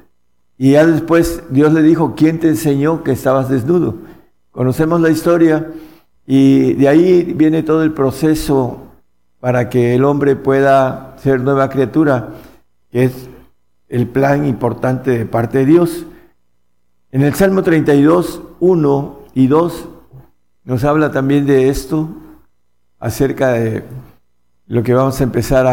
Speaker 4: Y ya después Dios le dijo, ¿quién te enseñó que estabas desnudo? Conocemos la historia y de ahí viene todo el proceso para que el hombre pueda ser nueva criatura, que es el plan importante de parte de Dios. En el Salmo 32, 1 y 2 nos habla también de esto, acerca de lo que vamos a empezar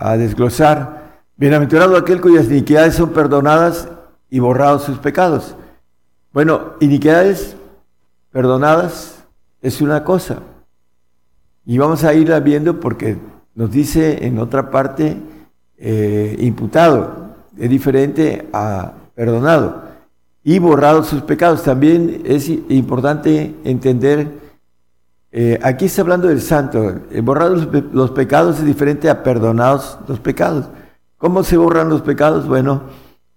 Speaker 4: a, desglosar. Bienaventurado aquel cuyas iniquidades son perdonadas y borrados sus pecados. Bueno, iniquidades perdonadas es una cosa. Y vamos a irla viendo porque nos dice en otra parte eh, imputado. Es diferente a perdonado. Y borrado sus pecados. También es importante entender eh, aquí está hablando del santo. Eh, borrar los, pecados es diferente a perdonados los pecados. ¿Cómo se borran los pecados? Bueno,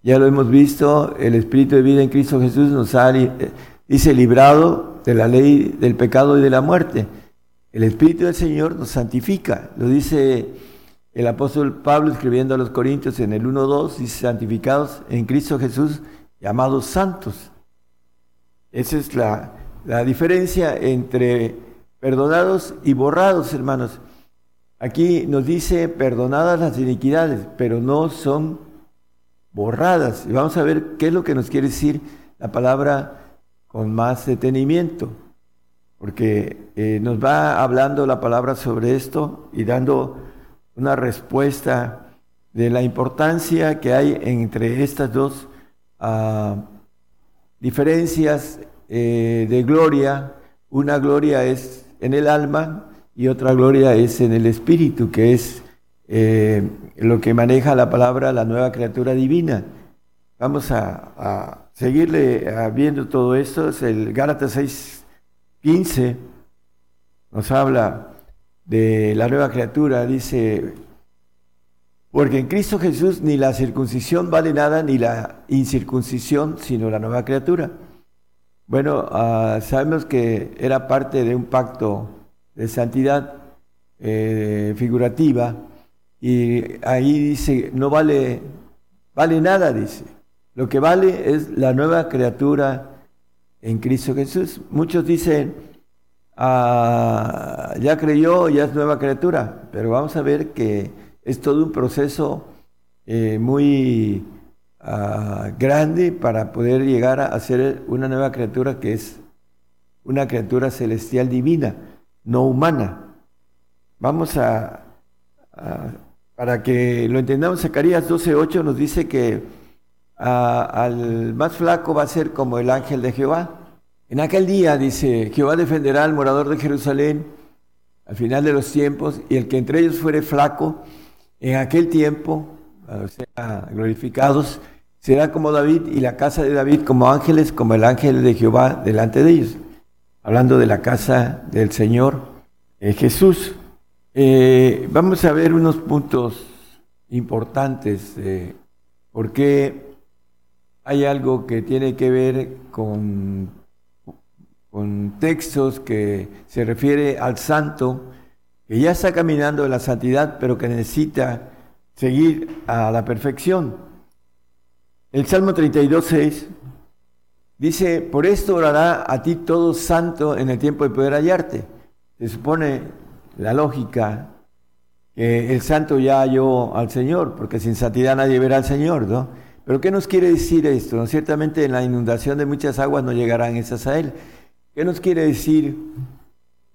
Speaker 4: ya lo hemos visto, el Espíritu de vida en Cristo Jesús nos ha, eh, dice, librado de la ley del pecado y de la muerte. El Espíritu del Señor nos santifica, lo dice el apóstol Pablo escribiendo a los Corintios en el 1.2, dice, santificados en Cristo Jesús, llamados santos. Esa es la, la diferencia entre perdonados y borrados, hermanos. Aquí nos dice perdonadas las iniquidades, pero no son borradas. Y vamos a ver qué es lo que nos quiere decir la palabra con más detenimiento, porque eh, nos va hablando la palabra sobre esto y dando una respuesta de la importancia que hay entre estas dos diferencias eh, de gloria. Una gloria es en el alma y otra gloria es en el espíritu, que es eh, lo que maneja la palabra la nueva criatura divina. Vamos a, seguirle viendo todo esto. Es el Gálatas 6, 15 nos habla de la nueva criatura. Dice, porque en Cristo Jesús ni la circuncisión vale nada, ni la incircuncisión, sino la nueva criatura. Bueno, ah, sabemos que era parte de un pacto de santidad eh, figurativa y ahí dice, no vale, vale nada, dice. Lo que vale es la nueva criatura en Cristo Jesús. Muchos dicen, ah, ya creyó, ya es nueva criatura, pero vamos a ver que es todo un proceso eh, muy Ah, grande para poder llegar a ser una nueva criatura que es una criatura celestial divina, no humana. Vamos a, para que lo entendamos, Zacarías 12.8 nos dice que al más flaco va a ser como el ángel de Jehová. En aquel día, dice, Jehová defenderá al morador de Jerusalén al final de los tiempos, y el que entre ellos fuere flaco, en aquel tiempo, sea, glorificados, será como David y la casa de David como ángeles, como el ángel de Jehová delante de ellos. Hablando de la casa del Señor eh, Jesús. Eh, vamos a ver unos puntos importantes porque hay algo que tiene que ver con, con textos que se refiere al santo que ya está caminando en la santidad, pero que necesita seguir a la perfección. El Salmo 32, 6 dice, por esto orará a ti todo santo en el tiempo de poder hallarte. Se supone la lógica que el santo ya halló al Señor, porque sin santidad nadie verá al Señor, ¿no? Pero ¿qué nos quiere decir esto? Ciertamente en la inundación de muchas aguas no llegarán esas a Él. ¿Qué nos quiere decir?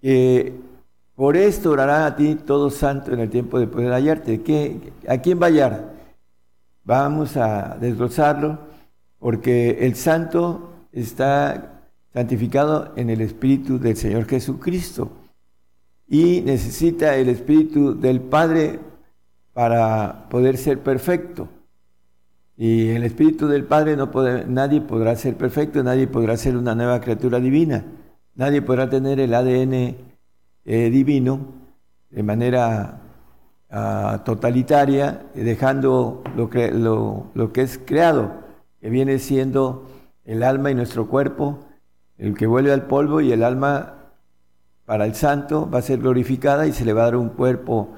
Speaker 4: Que por esto orará a ti todo santo en el tiempo de poder hallarte. ¿Qué, ¿A quién va a hallar? Vamos a desglosarlo, porque el santo está santificado en el Espíritu del Señor Jesucristo y necesita el Espíritu del Padre para poder ser perfecto. Y el Espíritu del Padre no puede, nadie podrá ser perfecto, nadie podrá ser una nueva criatura divina, nadie podrá tener el ADN eh, divino de manera ah, totalitaria, dejando lo que, lo, lo que es creado, que viene siendo el alma y nuestro cuerpo, el que vuelve al polvo y el alma para el santo va a ser glorificada y se le va a dar un cuerpo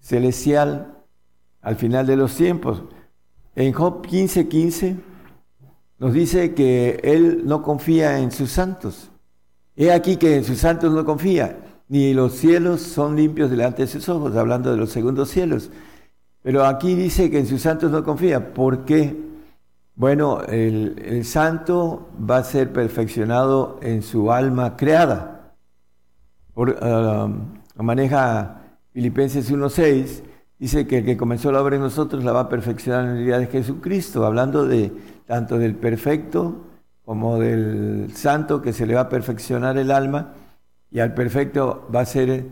Speaker 4: celestial al final de los tiempos. En Job 15:15 15, nos dice que él no confía en sus santos. He aquí que en sus santos no confía, ni los cielos son limpios delante de sus ojos, hablando de los segundos cielos. Pero aquí dice que en sus santos no confía. ¿Por qué? Bueno, el, santo va a ser perfeccionado en su alma creada. Por, ah, maneja Filipenses 1.6 dice que el que comenzó la obra en nosotros la va a perfeccionar en el día de Jesucristo, hablando de tanto del perfecto como del santo que se le va a perfeccionar el alma y al perfecto va a ser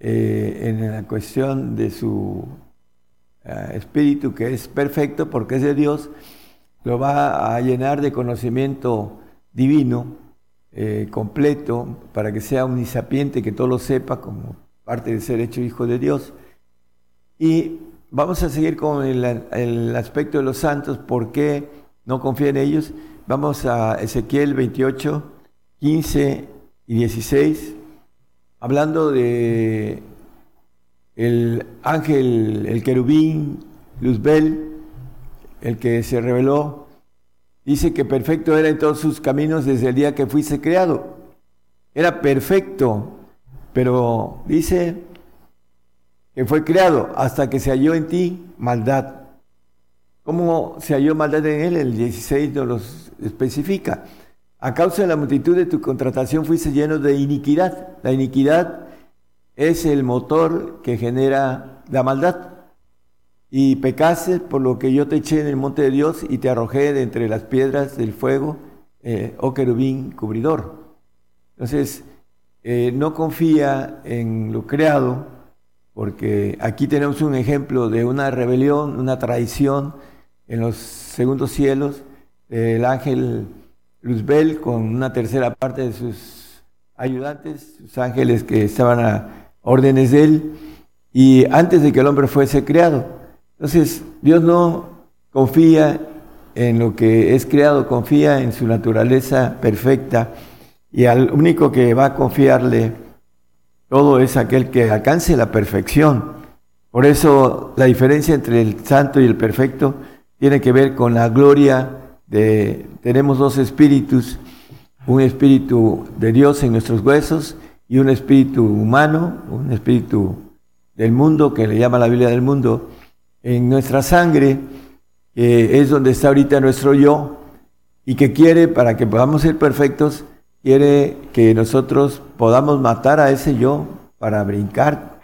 Speaker 4: eh, en la cuestión de su eh, espíritu que es perfecto porque es de Dios, lo va a llenar de conocimiento divino eh, completo para que sea omnisapiente, que todo lo sepa como parte de ser hecho hijo de Dios y vamos a seguir con el, aspecto de los santos, ¿por qué no confía en ellos? Vamos a Ezequiel 28, 15 y 16, hablando de el ángel, el querubín, Luzbel, el que se reveló, dice que perfecto era en todos sus caminos desde el día que fuiste creado. Era perfecto, pero dice que fue creado hasta que se halló en ti maldad. ¿Cómo se halló maldad en él? El 16 nos lo especifica. A causa de la multitud de tu contratación fuiste lleno de iniquidad. La iniquidad es el motor que genera la maldad. Y pecaste por lo que yo te eché en el monte de Dios y te arrojé de entre las piedras del fuego, eh, oh querubín cubridor. Entonces, eh, no confía en lo creado, porque aquí tenemos un ejemplo de una rebelión, una traición en los segundos cielos, el ángel Luzbel con una tercera parte de sus ayudantes, sus ángeles que estaban a órdenes de él, y antes de que el hombre fuese creado. Entonces, Dios no confía en lo que es creado, confía en su naturaleza perfecta, y al único que va a confiarle todo es aquel que alcance la perfección. Por eso la diferencia entre el santo y el perfecto tiene que ver con la gloria de, tenemos dos espíritus, un espíritu de Dios en nuestros huesos y un espíritu humano, un espíritu del mundo, que le llama la Biblia del mundo, en nuestra sangre, que es donde está ahorita nuestro yo, y que quiere, para que podamos ser perfectos, quiere que nosotros podamos matar a ese yo para brincar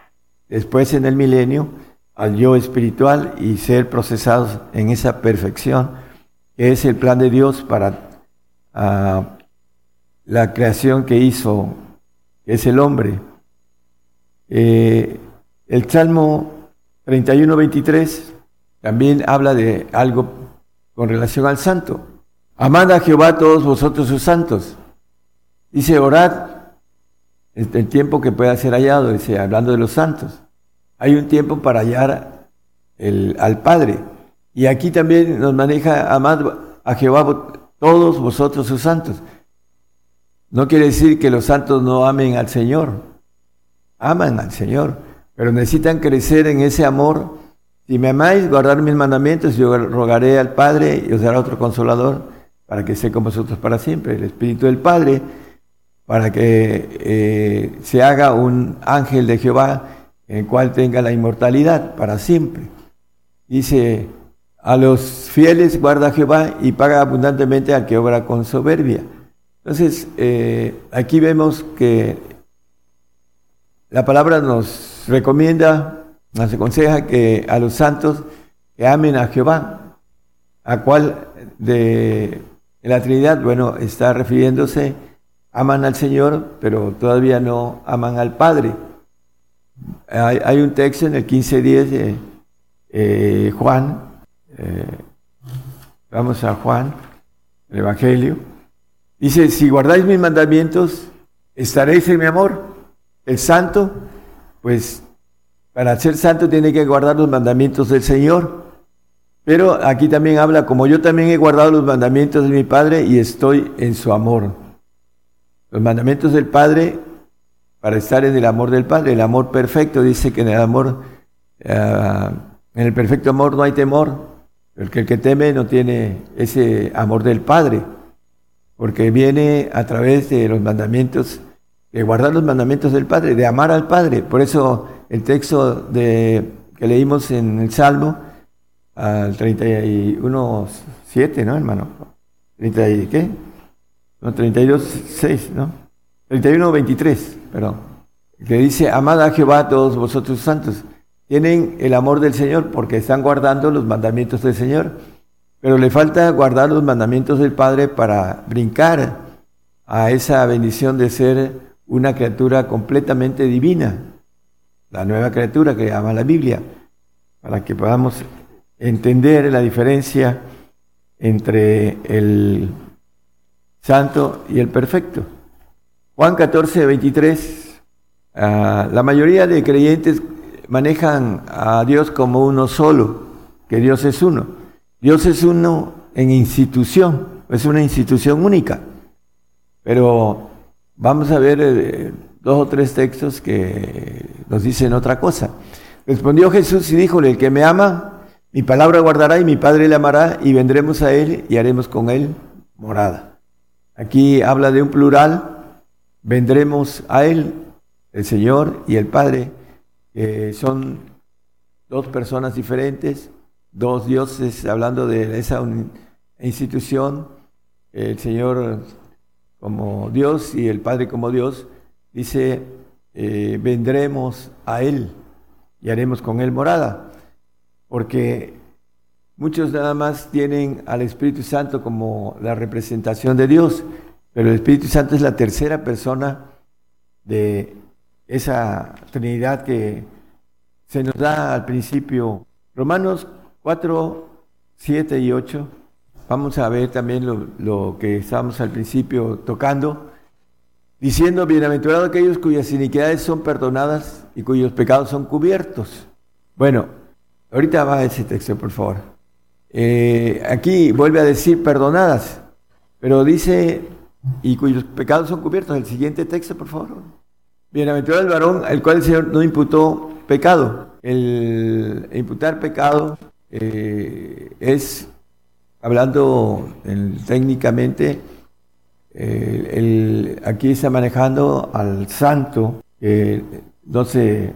Speaker 4: después en el milenio al yo espiritual y ser procesados en esa perfección, es el plan de Dios para ah, la creación que hizo, que es el hombre. Eh, el Salmo 31, 23 también habla de algo con relación al santo. Amad a Jehová todos vosotros sus santos Dice, orad el tiempo que pueda ser hallado, dice, hablando de los santos. Hay un tiempo para hallar al Padre. Y aquí también nos maneja, amad a Jehová todos vosotros sus santos. No quiere decir que los santos no amen al Señor. Aman al Señor, pero necesitan crecer en ese amor. Si me amáis, guardar mis mandamientos, yo rogaré al Padre y os dará otro consolador para que esté con vosotros para siempre. El Espíritu del Padre para que eh, se haga un ángel de Jehová en el cual tenga la inmortalidad para siempre. Dice, a los fieles guarda Jehová y paga abundantemente al que obra con soberbia. Entonces, eh, aquí vemos que la palabra nos recomienda, nos aconseja que a los santos que amen a Jehová, a cual de la Trinidad, bueno, está refiriéndose, aman al Señor, pero todavía no aman al Padre. Hay, un texto en el 15.10 de eh, Juan, eh, vamos a Juan, el Evangelio, dice, si guardáis mis mandamientos, estaréis en mi amor. El santo, pues para ser santo tiene que guardar los mandamientos del Señor. Pero aquí también habla, como yo también he guardado los mandamientos de mi Padre y estoy en su amor. Los mandamientos del Padre para estar en el amor del Padre, el amor perfecto, dice que en el amor, ah, en el perfecto amor no hay temor, el que el que teme no tiene ese amor del Padre, porque viene a través de los mandamientos, de guardar los mandamientos del Padre, de amar al Padre. Por eso el texto que leímos en el Salmo, al 31, 7, ¿no, hermano? 30 y, ¿qué? No, 32, 6, ¿no? 31, 23, perdón. Que dice, amad a Jehová todos vosotros santos. Tienen el amor del Señor porque están guardando los mandamientos del Señor. Pero le falta guardar los mandamientos del Padre para brincar a esa bendición de ser una criatura completamente divina. La nueva criatura que llama la Biblia. Para que podamos entender la diferencia entre el santo y el perfecto. Juan 14, 23. Ah, la mayoría de creyentes manejan a Dios como uno solo, que Dios es uno. Dios es uno en institución, es una institución única. Pero vamos a ver eh, dos o tres textos que nos dicen otra cosa. Respondió Jesús y díjole, el que me ama, mi palabra guardará y mi Padre le amará y vendremos a él y haremos con él morada. Aquí habla de un plural, vendremos a él, el Señor y el Padre, son dos personas diferentes, dos dioses, hablando de esa institución, el Señor como Dios y el Padre como Dios, dice, eh, vendremos a Él y haremos con Él morada porque muchos nada más tienen al Espíritu Santo como la representación de Dios, pero el Espíritu Santo es la tercera persona de esa Trinidad que se nos da al principio. Romanos 4, 7 y 8. Vamos a ver también lo, lo que estábamos al principio tocando, diciendo, bienaventurados aquellos cuyas iniquidades son perdonadas y cuyos pecados son cubiertos. Bueno, Ahorita va ese texto, por favor. Eh, aquí vuelve a decir perdonadas, pero dice, y cuyos pecados son cubiertos. El siguiente texto, por favor. Bienaventurado el varón al cual el Señor no imputó pecado. El imputar pecado eh, es, hablando técnicamente, aquí está manejando al santo, que no se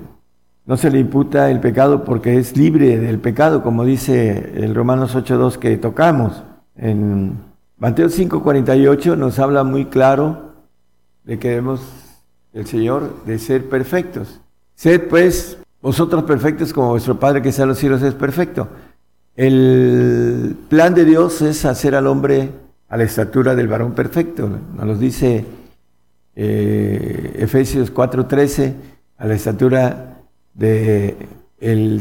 Speaker 4: no se le imputa el pecado porque es libre del pecado, como dice el Romanos 8.2 que tocamos. En Mateo 5.48 nos habla muy claro de que debemos, el Señor, de ser perfectos. Sed pues vosotros perfectos como vuestro Padre que está en los cielos es perfecto. El plan de Dios es hacer al hombre a la estatura del varón perfecto. Nos lo dice eh, Efesios 4.13, a la estatura de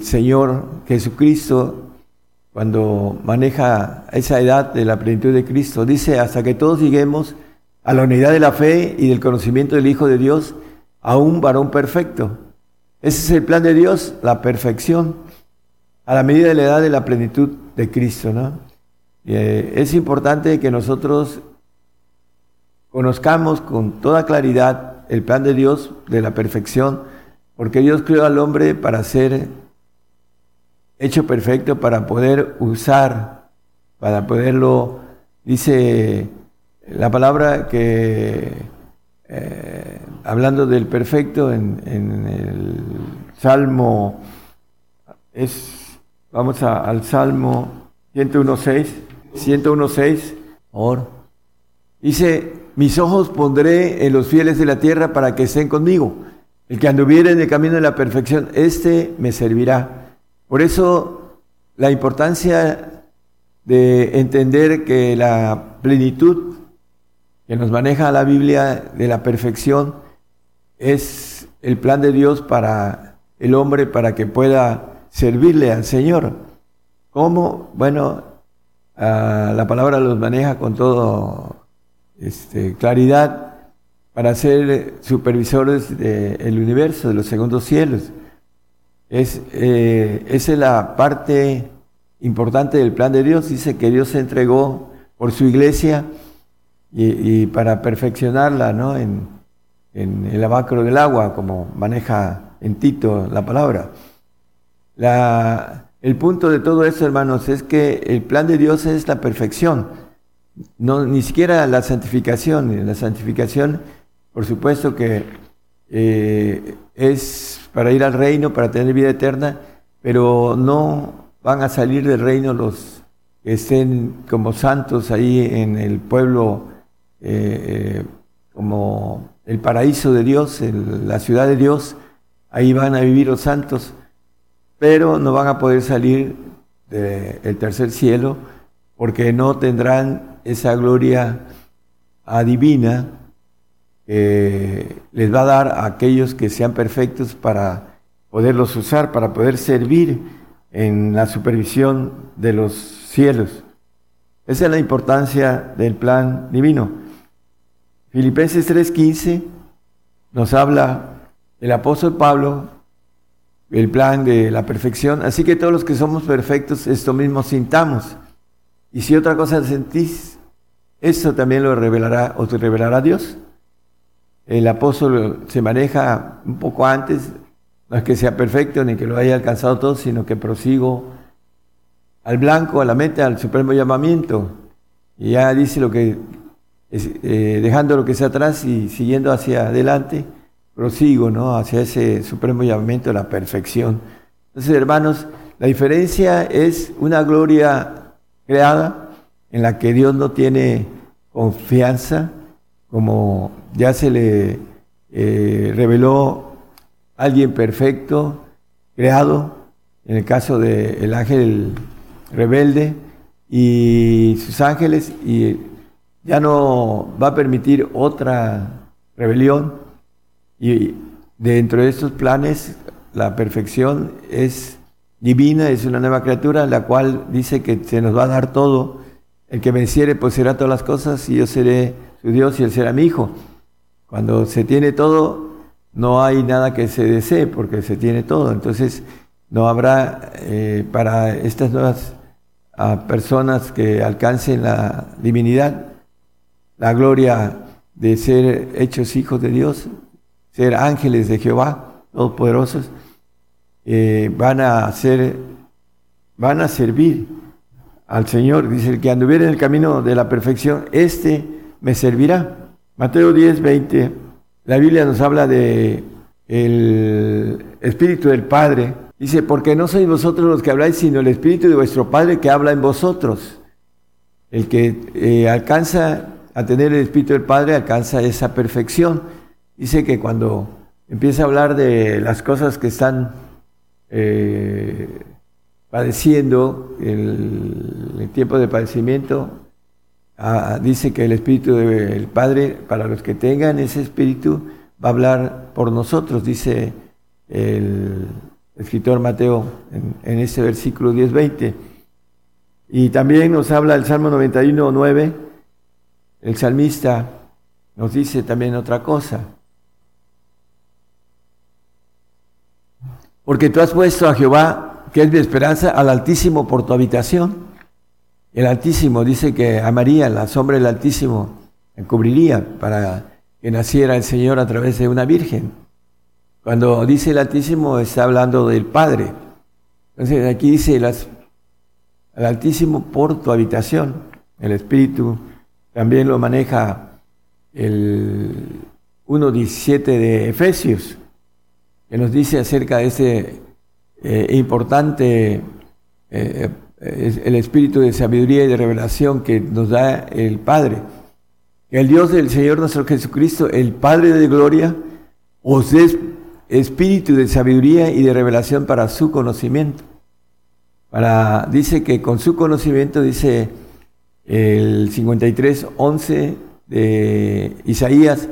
Speaker 4: Señor Jesucristo cuando maneja esa edad de la plenitud de Cristo. Dice, hasta que todos lleguemos a la unidad de la fe y del conocimiento del Hijo de Dios, a un varón perfecto. Ese es el plan de Dios, la perfección, a la medida de la edad de la plenitud de Cristo. ¿no? Eh, es importante que nosotros conozcamos con toda claridad el plan de Dios de la perfección, porque Dios creó al hombre para ser hecho perfecto, para poder usar, para poderlo, dice la palabra que eh, hablando del perfecto en, el Salmo, es, vamos al Salmo 101.6, 101.6, or, dice, mis ojos pondré en los fieles de la tierra para que estén conmigo. El que anduviere en el camino de la perfección, este me servirá. Por eso la importancia de entender que la plenitud que nos maneja la Biblia de la perfección es el plan de Dios para el hombre para que pueda servirle al Señor. ¿Cómo? Bueno, ah, la palabra los maneja con toda este, claridad para ser supervisores del universo, de los segundos cielos. Es, eh, esa es la parte importante del plan de Dios. Dice que Dios se entregó por su iglesia y, para perfeccionarla ¿no? en, en el abacro del agua, como maneja en Tito la palabra. La, el punto de todo eso, hermanos, es que el plan de Dios es la perfección, no, ni siquiera la santificación. La santificación, por supuesto que eh, es para ir al reino, para tener vida eterna, pero no van a salir del reino los que estén como santos ahí en el pueblo eh, como el paraíso de Dios, la ciudad de Dios, ahí van a vivir los santos, pero no van a poder salir del tercer cielo porque no tendrán esa gloria adivina que les va a dar a aquellos que sean perfectos para poderlos usar, para poder servir en la supervisión de los cielos. Esa es la importancia del plan divino. Filipenses 3:15 nos habla el apóstol Pablo, el plan de la perfección. Así que todos los que somos perfectos, esto mismo sintamos. Y si otra cosa sentís, eso también lo revelará o te revelará Dios. El apóstol se maneja un poco antes, no es que sea perfecto ni que lo haya alcanzado todo, sino que prosigo al blanco, a la meta, al supremo llamamiento. Y ya dice lo que eh, dejando lo que sea atrás y siguiendo hacia adelante, prosigo, ¿no? Hacia ese supremo llamamiento de la perfección. Entonces, hermanos, la diferencia es una gloria creada en la que Dios no tiene confianza, como ya se le eh, reveló alguien perfecto, creado, en el caso del ángel rebelde y sus ángeles, y ya no va a permitir otra rebelión y dentro de estos planes la perfección es divina, es una nueva criatura, la cual dice que se nos va a dar todo. El que venciere pues será todas las cosas y yo seré su Dios y él será mi hijo. Cuando se tiene todo, no hay nada que se desee porque se tiene todo. Entonces no habrá eh, para estas nuevas ah, personas que alcancen la divinidad, la gloria de ser hechos hijos de Dios, ser ángeles de Jehová, todopoderosos, eh, van a ser, van a servir al Señor. Dice, el que anduviera en el camino de la perfección, este me servirá. Mateo 10, 20, la Biblia nos habla de el Espíritu del Padre. Dice, porque no sois vosotros los que habláis, sino el Espíritu de vuestro Padre que habla en vosotros. El que eh, alcanza a tener el Espíritu del Padre alcanza esa perfección. Dice que cuando empieza a hablar de las cosas que están eh, padeciendo, el, el, tiempo de padecimiento, ah, dice que el Espíritu del Padre, para los que tengan ese Espíritu, va a hablar por nosotros, dice el escritor Mateo en, en ese versículo 10-20. Y también nos habla el Salmo 91, 9 el salmista nos dice también otra cosa. Porque tú has puesto a Jehová, que es mi esperanza, al Altísimo por tu habitación. El Altísimo dice que a la sombra del Altísimo, encubriría para que naciera el Señor a través de una virgen. Cuando dice el Altísimo está hablando del Padre. Entonces aquí dice las, al Altísimo por tu habitación, el Espíritu también lo maneja el 1.17 de Efesios, que nos dice acerca de ese eh, importante, eh, el espíritu de sabiduría y de revelación que nos da el Padre. El Dios del Señor nuestro Jesucristo, el Padre de gloria, os dé espíritu de sabiduría y de revelación para su conocimiento. Para, dice que con su conocimiento, dice el 53, 11 de Isaías,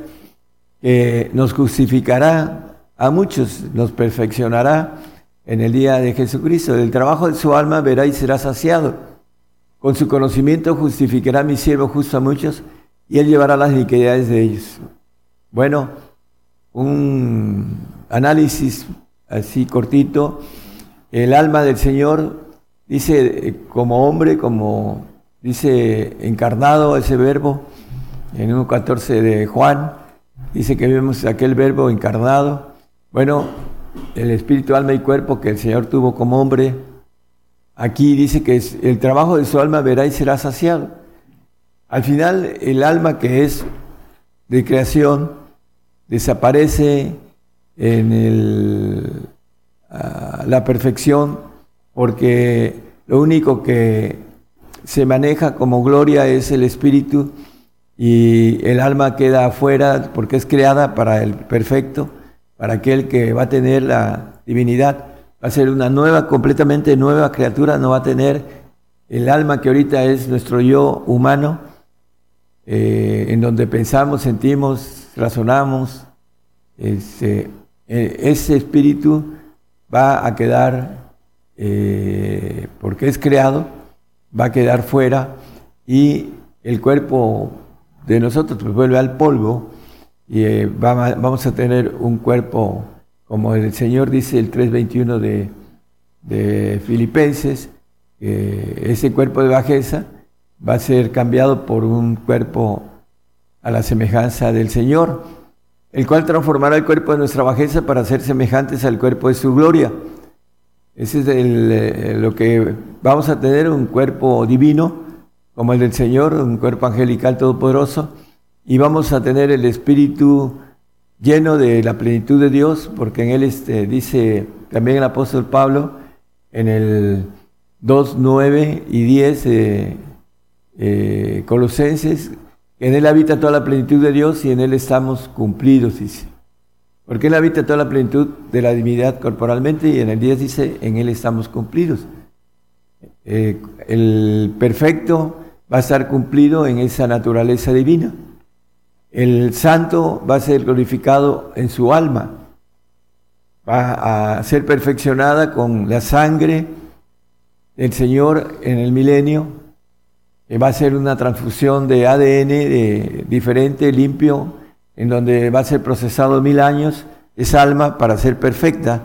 Speaker 4: que nos justificará a muchos, nos perfeccionará en el día de Jesucristo. Del trabajo de su alma verá y será saciado. Con su conocimiento justificará mi siervo justo a muchos y él llevará las iniquidades de ellos. Bueno, un análisis así cortito. El alma del Señor dice como hombre, como dice encarnado ese verbo en 1.14 de Juan, dice que vemos aquel verbo encarnado. Bueno, el espíritu, alma y cuerpo que el Señor tuvo como hombre, aquí dice que el trabajo de su alma verá y será saciado. Al final, el alma que es de creación desaparece en el, ah, la perfección porque lo único que se maneja como gloria es el espíritu y el alma queda afuera porque es creada para el perfecto, para aquel que va a tener la divinidad. Va a ser una nueva, completamente nueva criatura, no va a tener el alma que ahorita es nuestro yo humano, eh, en donde pensamos, sentimos, razonamos, este, e, ese espíritu va a quedar, eh, porque es creado, va a quedar fuera y el cuerpo de nosotros pues, vuelve al polvo y eh, vamos a tener un cuerpo, como el Señor dice el 3.21 de, de Filipenses, ese cuerpo de bajeza, va a ser cambiado por un cuerpo a la semejanza del Señor, el cual transformará el cuerpo de nuestra bajeza para ser semejantes al cuerpo de su gloria. Ese es eh, lo que vamos a tener, un cuerpo divino, como el del Señor, un cuerpo angelical todopoderoso, y vamos a tener el Espíritu lleno de la plenitud de Dios, porque en él este, dice también el apóstol Pablo, en el 2, 9 y 10, eh, Colosenses, en Él habita toda la plenitud de Dios y en Él estamos cumplidos, dice. Porque Él habita toda la plenitud de la divinidad corporalmente y en el 10 dice, en Él estamos cumplidos. Eh, el perfecto va a estar cumplido en esa naturaleza divina. El santo va a ser glorificado en su alma. Va a ser perfeccionada con la sangre del Señor en el milenio va a ser una transfusión de ADN diferente, limpio, en donde va a ser procesado mil años esa alma para ser perfecta,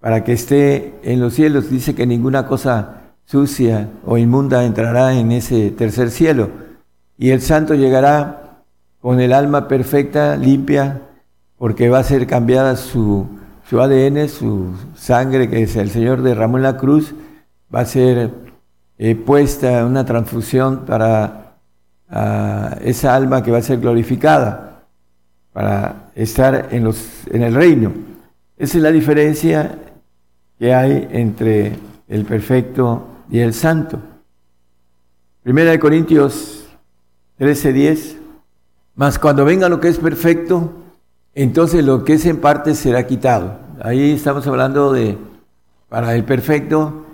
Speaker 4: para que esté en los cielos. Dice que ninguna cosa sucia o inmunda entrará en ese tercer cielo. Y el santo llegará con el alma perfecta, limpia, porque va a ser cambiada su, su ADN, su sangre que es el Señor derramó en la cruz, va a ser puesta una transfusión para ah, esa alma que va a ser glorificada, para estar en, los, en el reino. Esa es la diferencia que hay entre el perfecto y el santo. Primera de Corintios 13:10, mas cuando venga lo que es perfecto, entonces lo que es en parte será quitado. Ahí estamos hablando de, para el perfecto,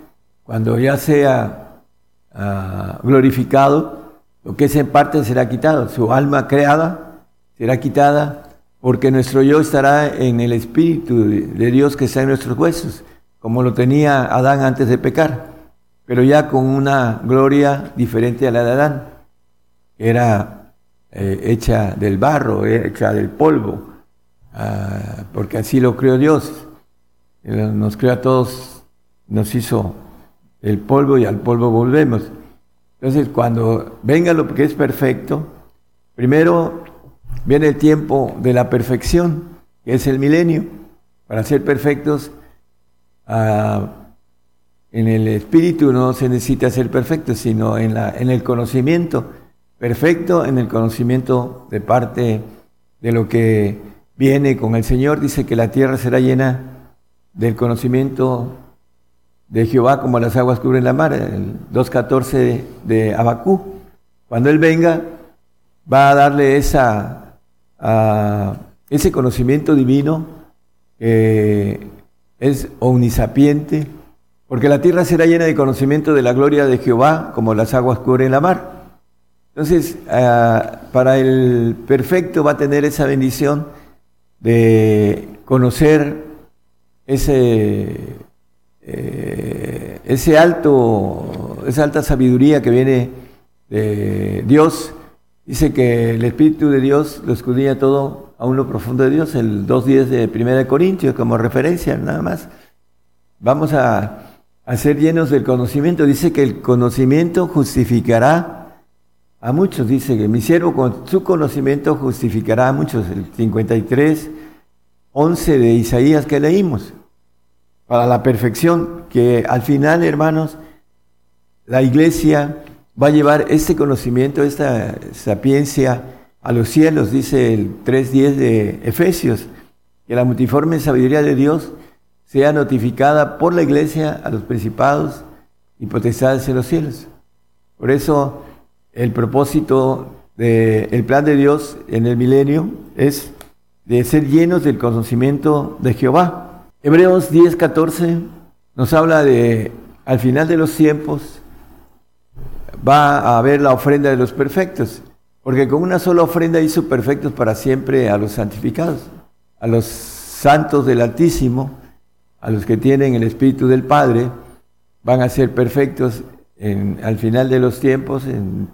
Speaker 4: cuando ya sea Ah, glorificado, lo que es en parte será quitado, su alma creada será quitada, porque nuestro yo estará en el Espíritu de Dios que está en nuestros huesos, como lo tenía Adán antes de pecar, pero ya con una gloria diferente a la de Adán. Era eh, hecha del barro, hecha del polvo, ah, porque así lo creó Dios. Nos creó a todos, nos hizo el polvo y al polvo volvemos. Entonces, cuando venga lo que es perfecto, primero viene el tiempo de la perfección, que es el milenio. Para ser perfectos, ah, en el espíritu no se necesita ser perfecto, sino en, la, en el conocimiento. Perfecto en el conocimiento de parte de lo que viene con el Señor. Dice que la tierra será llena del conocimiento de Jehová como las aguas cubren la mar, el 2.14 de Abacú. Cuando Él venga, va a darle esa, ese conocimiento divino que es omnisapiente, porque la tierra será llena de conocimiento de la gloria de Jehová como las aguas cubren la mar. Entonces, ah, para el perfecto va a tener esa bendición de conocer ese eh, ese alto, esa alta sabiduría que viene de Dios, dice que el Espíritu de Dios lo escudriña todo a uno profundo de Dios, el 2.10 de 1 Corintios como referencia nada más. Vamos a, a ser llenos del conocimiento. Dice que el conocimiento justificará a muchos. Dice que mi siervo con su conocimiento justificará a muchos. El 53, 11 de Isaías que leímos para la perfección, que al final, hermanos, la iglesia va a llevar este conocimiento, esta sapiencia a los cielos, dice el 3.10 de Efesios, que la multiforme sabiduría de Dios sea notificada por la iglesia a los principados y potestades en los cielos. Por eso el propósito del plan de Dios en el milenio es de ser llenos del conocimiento de Jehová. Hebreos 10, 14 nos habla de, al final de los tiempos, va a haber la ofrenda de los perfectos, porque con una sola ofrenda hizo perfectos para siempre a los santificados, a los santos del Altísimo, a los que tienen el Espíritu del Padre, van a ser perfectos en, al final de los tiempos, en,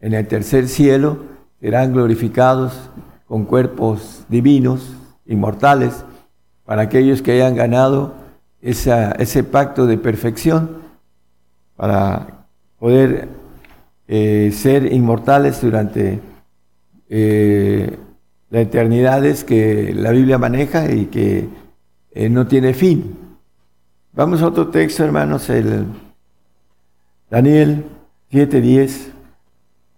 Speaker 4: en el tercer cielo, serán glorificados con cuerpos divinos, inmortales, para aquellos que hayan ganado ese pacto de perfección, para poder eh, ser inmortales durante eh, la eternidad que la Biblia maneja y que eh, no tiene fin. Vamos a otro texto, hermanos, el Daniel 7:10.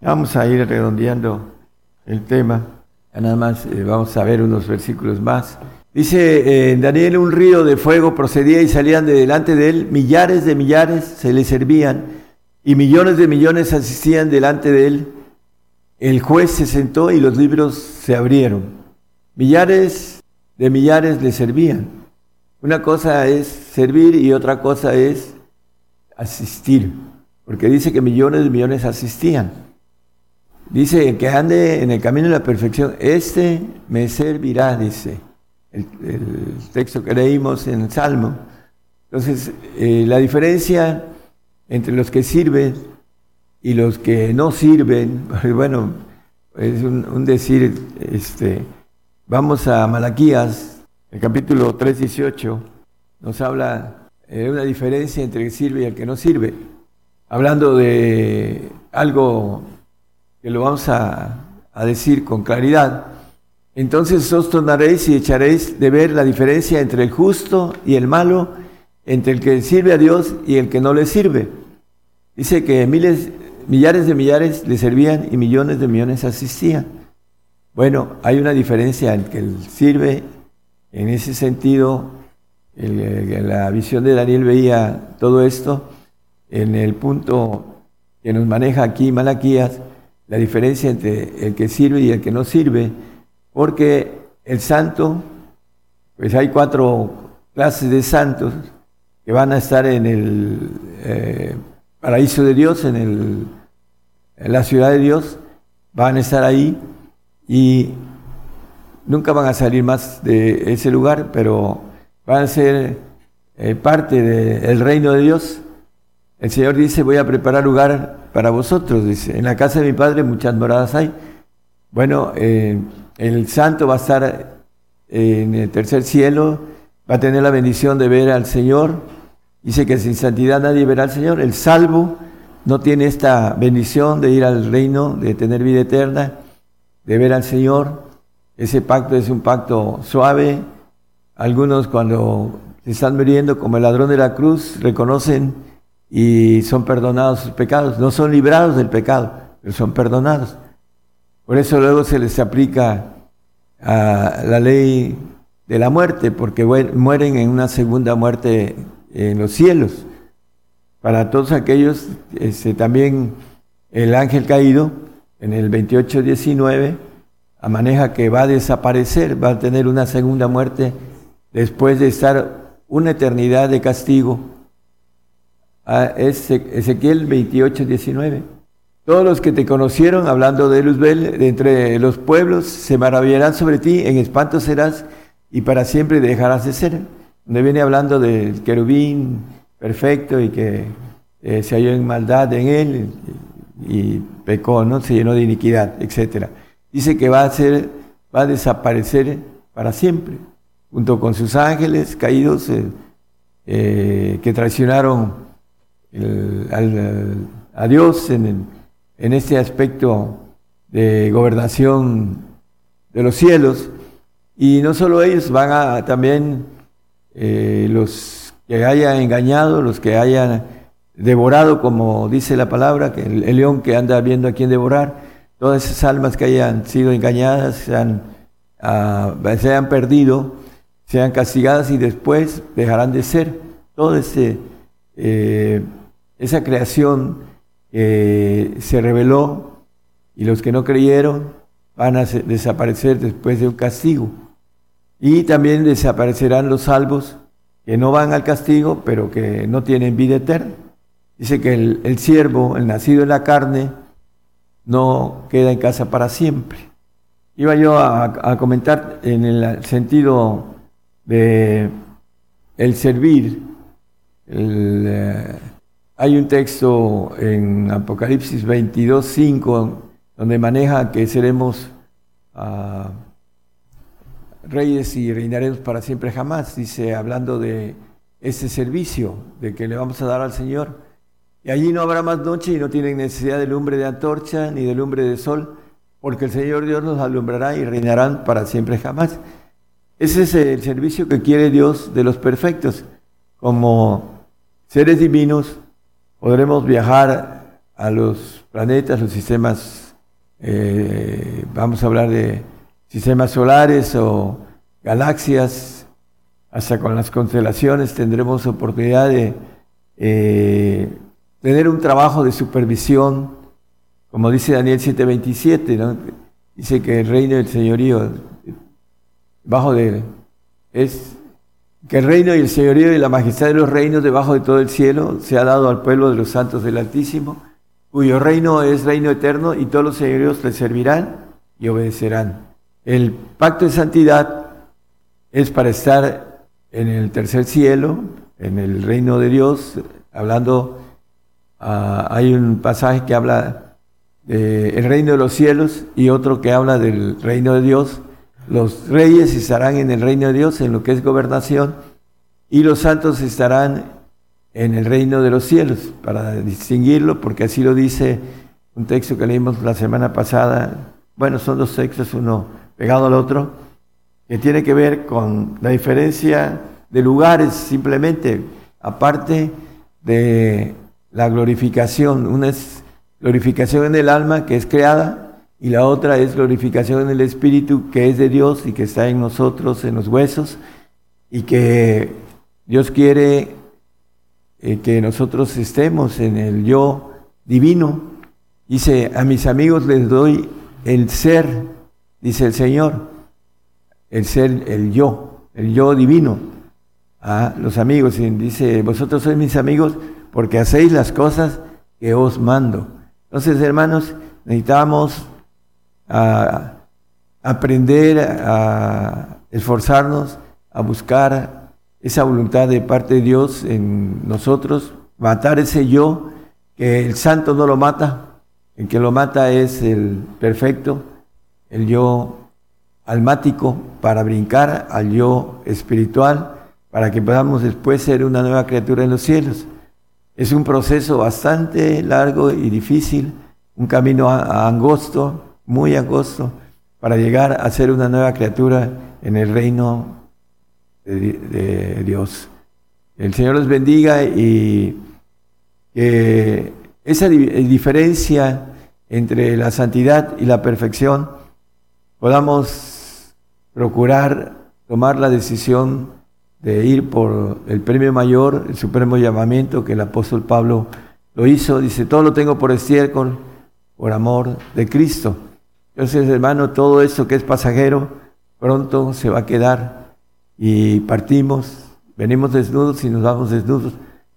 Speaker 4: Vamos a ir redondeando el tema. Nada más vamos a ver unos versículos más. Dice Daniel, un río de fuego procedía y salían de delante de él, millares de millares se le servían y millones de millones asistían delante de él. El juez se sentó y los libros se abrieron. Millares de millares le servían. Una cosa es servir y otra cosa es asistir, porque dice que millones de millones asistían. Dice que ande en el camino de la perfección, este me servirá, dice el, texto que leímos en el Salmo. Entonces, eh, la diferencia entre los que sirven y los que no sirven, bueno, es un, decir, este, vamos a Malaquías, el capítulo 3.18, nos habla de una diferencia entre el que sirve y el que no sirve, hablando de algo que lo vamos a, a decir con claridad. Entonces os tornaréis y echaréis de ver la diferencia entre el justo y el malo, entre el que sirve a Dios y el que no le sirve. Dice que miles, millares de millares le servían y millones de millones asistían. Bueno, hay una diferencia en que él sirve, en ese sentido, en la visión de Daniel veía todo esto, en el punto que nos maneja aquí Malaquías, la diferencia entre el que sirve y el que no sirve, porque el santo, pues hay cuatro clases de santos que van a estar en el eh, paraíso de Dios, en, el, en la ciudad de Dios, van a estar ahí y nunca van a salir más de ese lugar, pero van a ser eh, parte del reino de Dios. El Señor dice, voy a preparar lugar para vosotros, dice, en la casa de mi Padre muchas moradas hay. Bueno, eh, el santo va a estar en el tercer cielo, va a tener la bendición de ver al Señor. Dice que sin santidad nadie verá al Señor. El salvo no tiene esta bendición de ir al reino, de tener vida eterna, de ver al Señor. Ese pacto es un pacto suave. Algunos cuando se están muriendo como el ladrón de la cruz reconocen y son perdonados sus pecados. No son librados del pecado, pero son perdonados. Por eso luego se les aplica a la ley de la muerte, porque mueren en una segunda muerte en los cielos. Para todos aquellos, este, también el ángel caído, en el 28-19, maneja que va a desaparecer, va a tener una segunda muerte después de estar una eternidad de castigo. A Ezequiel 28-19. Todos los que te conocieron, hablando de Luzbel, de entre los pueblos, se maravillarán sobre ti, en espanto serás y para siempre dejarás de ser. Donde viene hablando del querubín perfecto y que eh, se halló en maldad en él y, pecó, ¿no? Se llenó de iniquidad, etcétera. Dice que va a ser, va a desaparecer para siempre, junto con sus ángeles caídos eh, eh, que traicionaron a Dios en este aspecto de gobernación de los cielos. Y no solo ellos, van a también eh, los que hayan engañado, los que hayan devorado, como dice la palabra, que el, león que anda viendo a quién devorar, todas esas almas que hayan sido engañadas, sean, uh, se han perdido, sean castigadas y después dejarán de ser. Toda eh, esa creación que se reveló y los que no creyeron van a desaparecer después de un castigo. Y también desaparecerán los salvos que no van al castigo, pero que no tienen vida eterna. Dice que el, siervo, el nacido en la carne, no queda en casa para siempre. Iba yo a, comentar en el sentido de el servir. Eh, hay un texto en Apocalipsis 22, 5, donde maneja que seremos uh, reyes y reinaremos para siempre jamás, dice, hablando de ese servicio, de que le vamos a dar al Señor. Y allí no habrá más noche y no tienen necesidad de lumbre de antorcha ni de lumbre de sol, porque el Señor Dios nos alumbrará y reinarán para siempre jamás. Ese es el servicio que quiere Dios de los perfectos. Como seres divinos podremos viajar a los planetas, los sistemas, eh, vamos a hablar de sistemas solares o galaxias, hasta con las constelaciones tendremos oportunidad de eh, tener un trabajo de supervisión, como dice Daniel 7:27, ¿no? dice que el reino del señorío, bajo de, es que el reino y el señorío y la majestad de los reinos debajo de todo el cielo se ha dado al pueblo de los santos del Altísimo, cuyo reino es reino eterno y todos los señoríos le servirán y obedecerán. El pacto de santidad es para estar en el tercer cielo, en el reino de Dios, hablando, ah, hay un pasaje que habla del reino de los cielos y otro que habla del reino de Dios. Los reyes estarán en el reino de Dios, en lo que es gobernación, y los santos estarán en el reino de los cielos, para distinguirlo, porque así lo dice un texto que leímos la semana pasada. Bueno, son dos textos, uno pegado al otro, que tiene que ver con la diferencia de lugares simplemente, aparte de la glorificación. Una es glorificación en el alma que es creada y la otra es glorificación en el espíritu que es de Dios y que está en nosotros, en los huesos, y que Dios quiere eh, que nosotros estemos en el yo divino. Dice, a mis amigos les doy el ser dice el Señor, el ser, el yo, el yo divino, a los amigos. Dice, vosotros sois mis amigos porque hacéis las cosas que os mando. Entonces, hermanos, necesitamos a, aprender a esforzarnos, a buscar esa voluntad de parte de Dios en nosotros, matar ese yo, que el santo no lo mata, el que lo mata es el perfecto, el yo almático para brincar al yo espiritual, para que podamos después ser una nueva criatura en los cielos. Es un proceso bastante largo y difícil, un camino angosto, muy angosto, para llegar a ser una nueva criatura en el reino de, Dios. El Señor los bendiga y que esa diferencia entre la santidad y la perfección podamos procurar tomar la decisión de ir por el premio mayor, el supremo llamamiento que el apóstol Pablo lo hizo. Dice, todo lo tengo por estiércol, por amor de Cristo. Entonces, hermano, todo esto que es pasajero, pronto se va a quedar y partimos, venimos desnudos y nos vamos desnudos.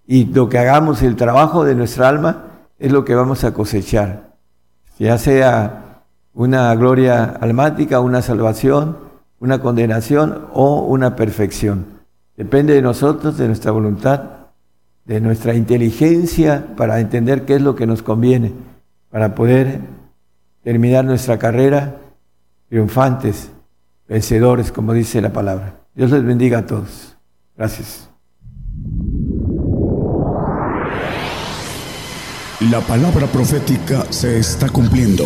Speaker 4: Y lo que hagamos, el trabajo de nuestra alma, es lo que vamos a cosechar. Ya sea una gloria almática, una salvación, una condenación o una perfección. Depende de nosotros, de nuestra voluntad, de nuestra inteligencia para entender qué es lo que nos conviene, para poder terminar nuestra carrera triunfantes, vencedores, como dice la palabra. Dios les bendiga a todos. Gracias.
Speaker 1: La palabra profética se está cumpliendo.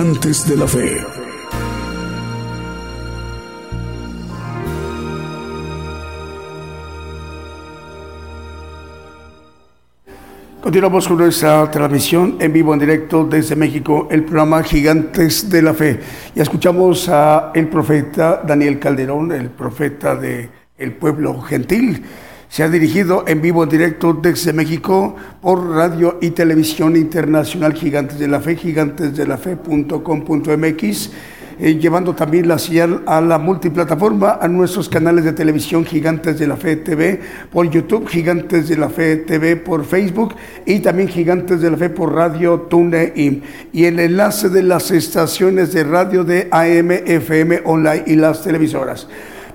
Speaker 1: Gigantes de la Fe.
Speaker 2: Continuamos con nuestra transmisión en vivo, en directo desde México, el programa Gigantes de la Fe. Ya escuchamos a el profeta Daniel Calderón, el profeta de el pueblo gentil se ha dirigido en vivo, en directo desde México por radio y televisión internacional Gigantes de la Fe, gigantesdelafe.com.mx, eh, llevando también la señal a la multiplataforma, a nuestros canales de televisión Gigantes de la Fe TV por YouTube, Gigantes de la Fe TV por Facebook y también Gigantes de la Fe por radio TuneIn. Y el enlace de las estaciones de radio de AM, FM, online y las televisoras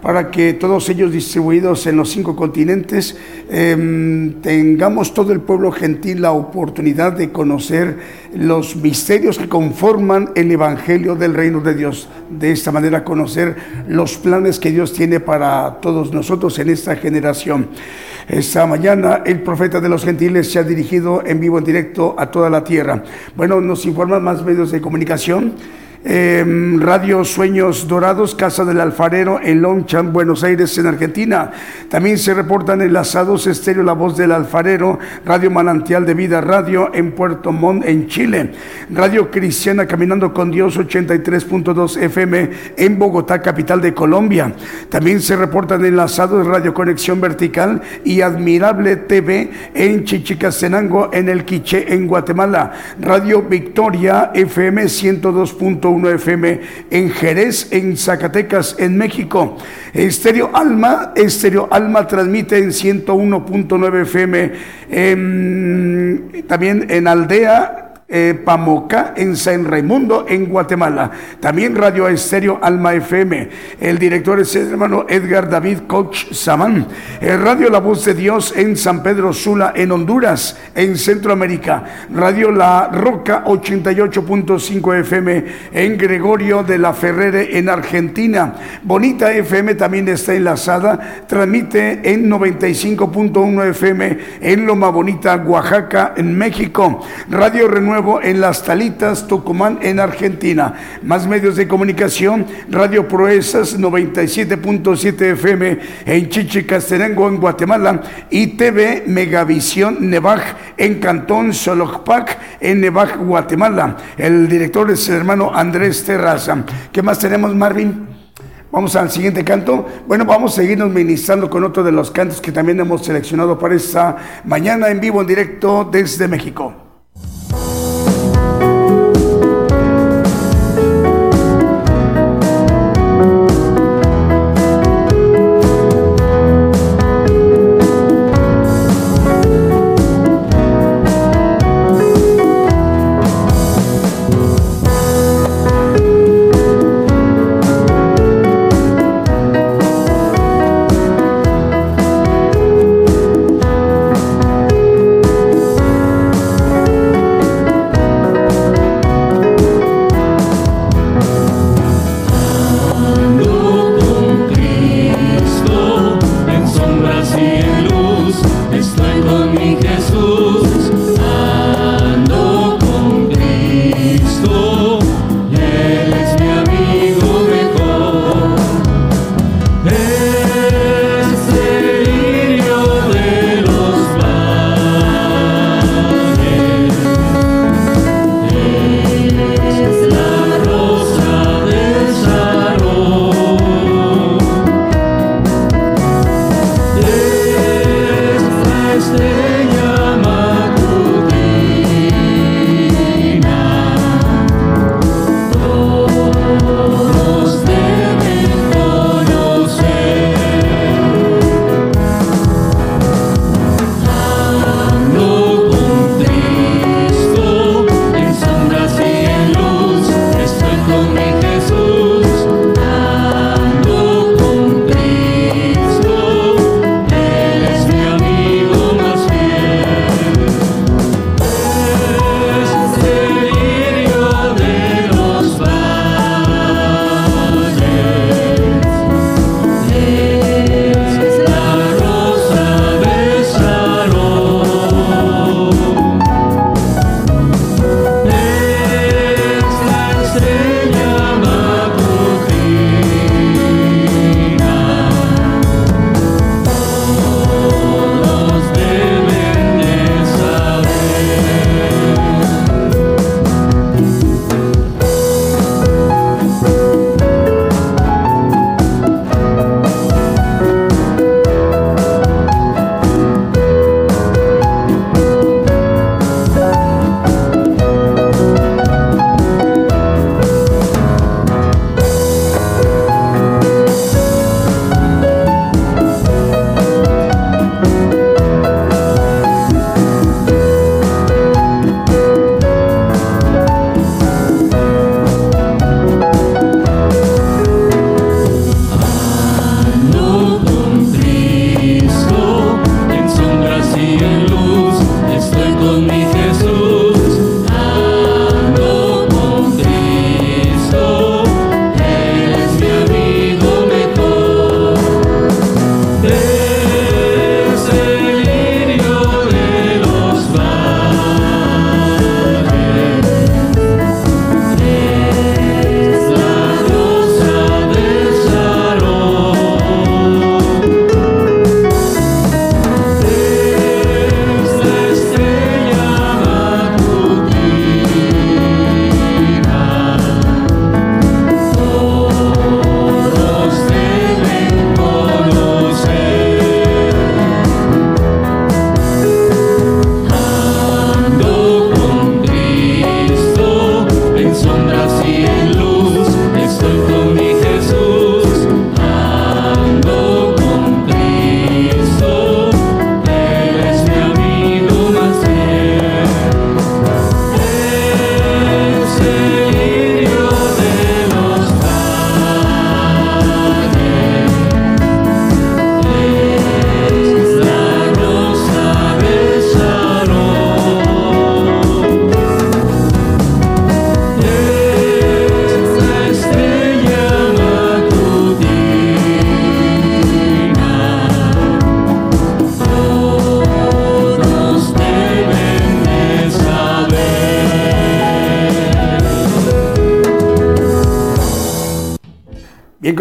Speaker 2: para que todos ellos distribuidos en los cinco continentes em, tengamos todo el pueblo gentil la oportunidad de conocer los misterios que conforman el Evangelio del Reino de Dios. De esta manera conocer los planes que Dios tiene para todos nosotros en esta generación. Esta mañana el profeta de los gentiles se ha dirigido en vivo, en directo a toda la tierra. Bueno, nos informan más medios de comunicación. Em, Radio Sueños Dorados, Casa del Alfarero en Longchamp, Buenos Aires, en Argentina. También se reportan enlazados Estéreo La Voz del Alfarero, Radio Manantial de Vida Radio en Puerto Montt, en Chile. Radio Cristiana Caminando con Dios 83.2 FM en Bogotá, capital de Colombia. También se reportan enlazados Radio Conexión Vertical y Admirable TV en Chichicastenango, en el Quiché, en Guatemala. Radio Victoria FM 102.1 FM en Jerez, en Zacatecas, en México. Estéreo Alma, Estéreo Alma transmite en 101.9 FM, también en Aldea, eh, Pamoca, en San Raimundo, en Guatemala. También Radio Estéreo Alma FM. El director es hermano Edgar David Koch Samán. El Radio La Voz de Dios en San Pedro Sula, en Honduras, en Centroamérica. Radio La Roca 88.5 FM en Gregorio de la Ferrere, en Argentina. Bonita FM también está enlazada. Transmite en 95.1 FM en Loma Bonita, Oaxaca, en México. Radio Renuevo en Las Talitas, Tucumán, en Argentina. Más medios de comunicación, Radio Proezas 97.7 FM en Chichicastenango, en Guatemala, y TV Megavisión Nevaj en Cantón Solojpac, en Nevaj, Guatemala. El director es el hermano Andrés Terraza. ¿Qué más tenemos, Marvin? Vamos al siguiente canto. Bueno, vamos a seguirnos ministrando con otro de los cantos que también hemos seleccionado para esta mañana en vivo, en directo desde México.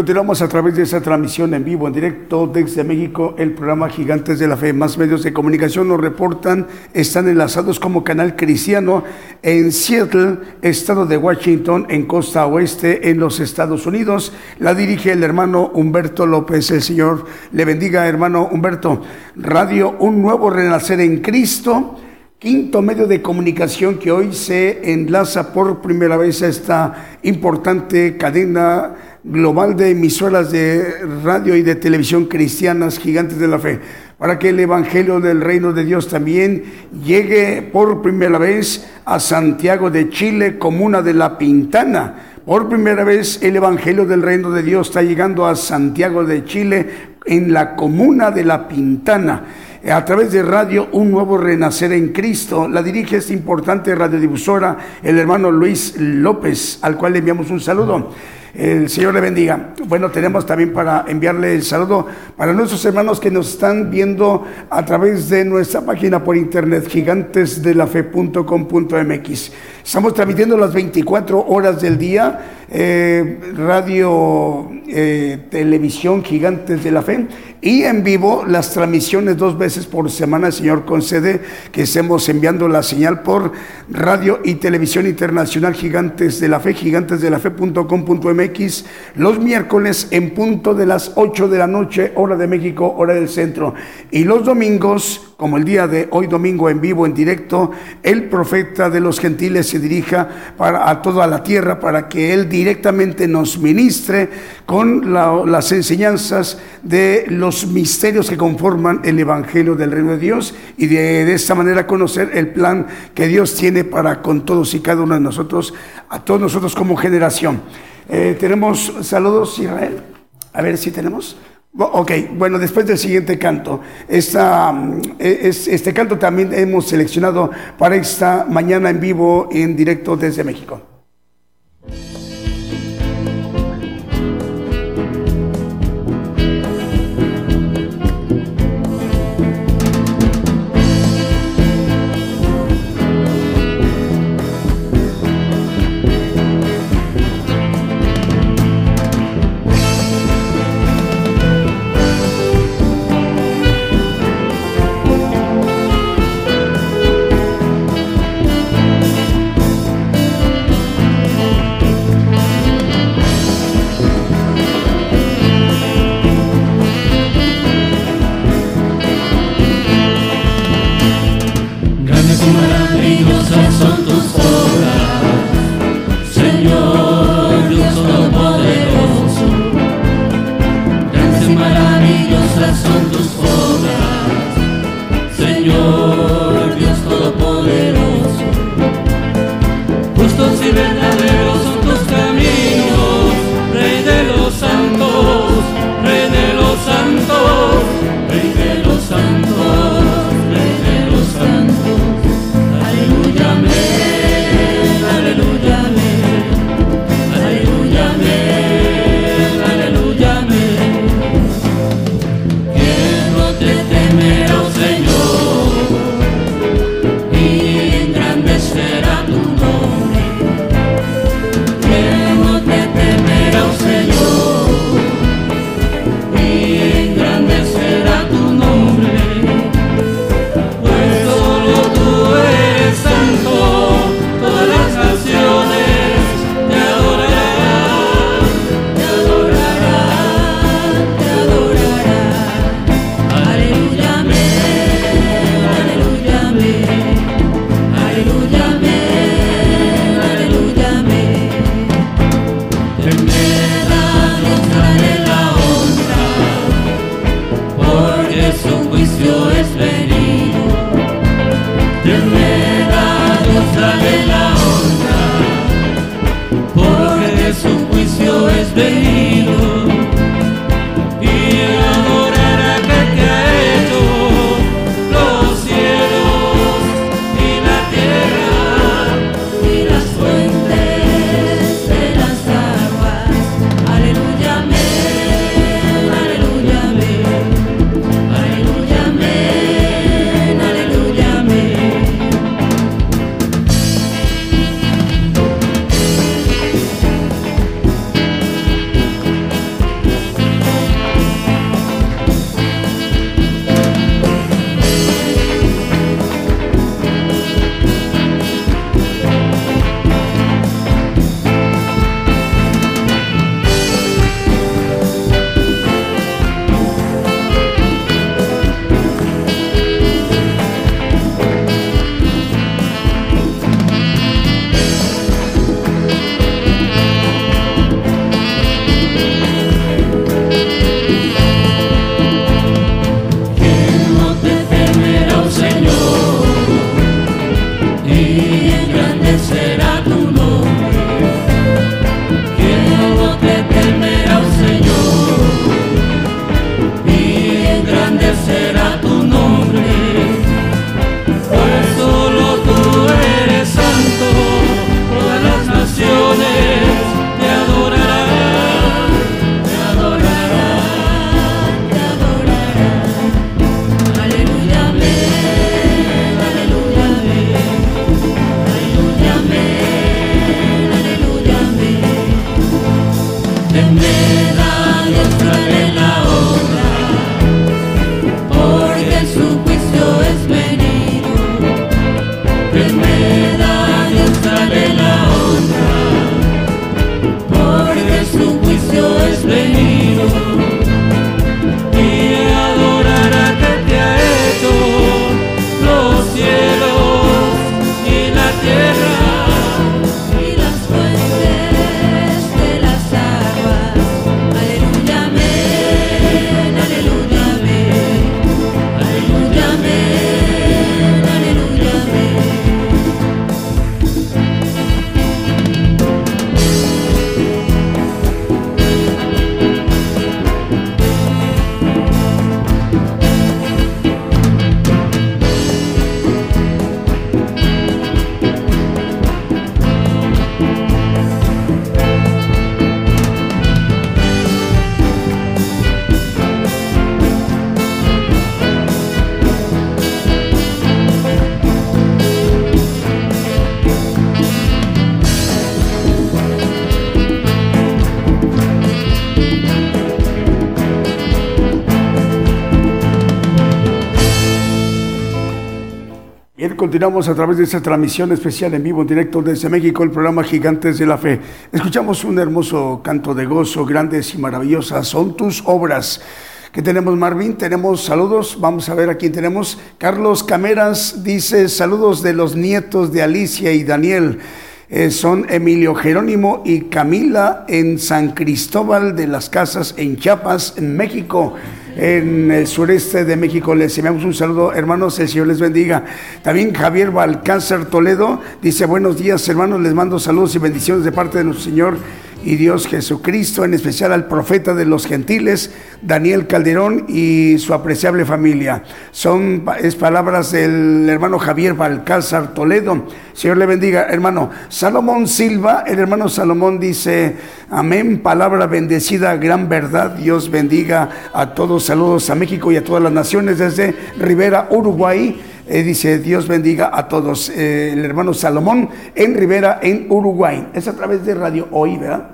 Speaker 2: Continuamos a través de esa transmisión en vivo, en directo desde México, el programa Gigantes de la Fe. Más medios de comunicación nos reportan, están enlazados como canal cristiano en Seattle, estado de Washington, en costa oeste, en los Estados Unidos. La dirige el hermano Humberto López. El Señor le bendiga, hermano Humberto. Radio Un Nuevo Renacer en Cristo quinto medio de comunicación que hoy se enlaza por primera vez a esta importante cadena global de emisoras de radio y de televisión cristianas gigantes de la fe, para que el Evangelio del Reino de Dios también llegue por primera vez a Santiago de Chile, comuna de La Pintana. Por primera vez el Evangelio del Reino de Dios está llegando a Santiago de Chile, en la comuna de La Pintana a través de radio Un Nuevo Renacer en Cristo. La dirige esta importante radiodifusora el hermano Luis López, al cual le enviamos un saludo. El Señor le bendiga. Bueno, tenemos también para enviarle el saludo para nuestros hermanos que nos están viendo a través de nuestra página por internet, gigantesdelafe.com.mx. Estamos transmitiendo las 24 horas del día, eh, radio, eh, televisión, Gigantes de la Fe, y en vivo las transmisiones dos veces por semana, el Señor concede que estemos enviando la señal por radio y televisión internacional Gigantes de la Fe, gigantesdelafe.com.mx, los miércoles en punto de las 8 de la noche, hora de México, hora del centro, y los domingos como el día de hoy domingo en vivo, en directo, el profeta de los gentiles se dirija para, a toda la tierra para que él directamente nos ministre con las enseñanzas de los misterios que conforman el Evangelio del Reino de Dios y de, de esta manera conocer el plan que Dios tiene para con todos y cada uno de nosotros, a todos nosotros como generación. Eh, tenemos saludos, Israel. A ver si tenemos. Ok, bueno, después del siguiente canto, esta, mm, e, este canto también hemos seleccionado para esta mañana en vivo, en directo desde México. Continuamos a través de esta transmisión especial en vivo, en directo desde México, el programa Gigantes de la Fe. Escuchamos un hermoso canto de gozo, grandes y maravillosas son tus obras. ¿Qué tenemos, Marvin? Tenemos saludos. Vamos a ver a quién tenemos. Carlos Cameras dice saludos de los nietos de Alicia y Daniel. Eh, son Emilio Jerónimo y Camila en San Cristóbal de las Casas, en Chiapas, en México en el sureste de México. Les enviamos un saludo, hermanos, el Señor les bendiga. También Javier Balcáncer Toledo dice, buenos días, hermanos, les mando saludos y bendiciones de parte de nuestro Señor y Dios Jesucristo, en especial al profeta de los gentiles, Daniel Calderón y su apreciable familia. Son es palabras del hermano Javier Balcázar Toledo. Señor le bendiga, hermano. Salomón Silva, el hermano Salomón dice, amén, palabra bendecida, gran verdad. Dios bendiga a todos. Saludos a México y a todas las naciones desde Rivera, Uruguay. Eh, dice Dios bendiga a todos. Eh, el hermano Salomón en Rivera, en Uruguay. Es a través de Radio Hoy, ¿verdad?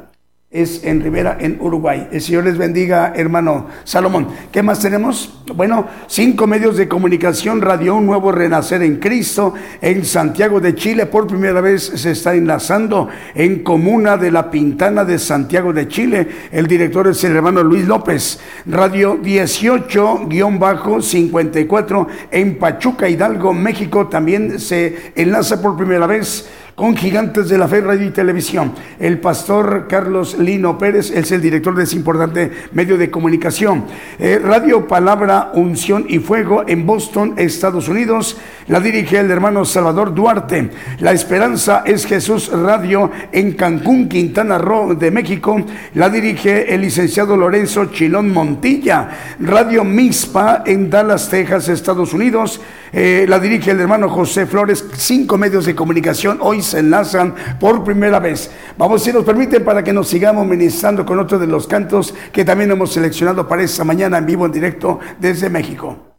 Speaker 2: Es en Rivera, en Uruguay. El Señor les bendiga, hermano Salomón. ¿Qué más tenemos? Bueno, cinco medios de comunicación, Radio Un Nuevo Renacer en Cristo, en Santiago de Chile, por primera vez se está enlazando en Comuna de la Pintana de Santiago de Chile. El director es el hermano Luis López. Radio 18-54 en Pachuca, Hidalgo, México, también se enlaza por primera vez con Gigantes de la Fe Radio y Televisión. El pastor Carlos Lino Pérez es el director de ese importante medio de comunicación. Eh, Radio Palabra, Unción y Fuego en Boston, Estados Unidos. La dirige el hermano Salvador Duarte. La Esperanza es Jesús Radio en Cancún, Quintana Roo de México. La dirige el licenciado Lorenzo Chilón Montilla. Radio Mispa en Dallas, Texas, Estados Unidos. Eh, la dirige el hermano José Flores. Cinco medios de comunicación hoy se enlazan por primera vez. Vamos, si nos permiten, para que nos sigamos ministrando con otro de los cantos que también hemos seleccionado para esta mañana en vivo, en directo desde México.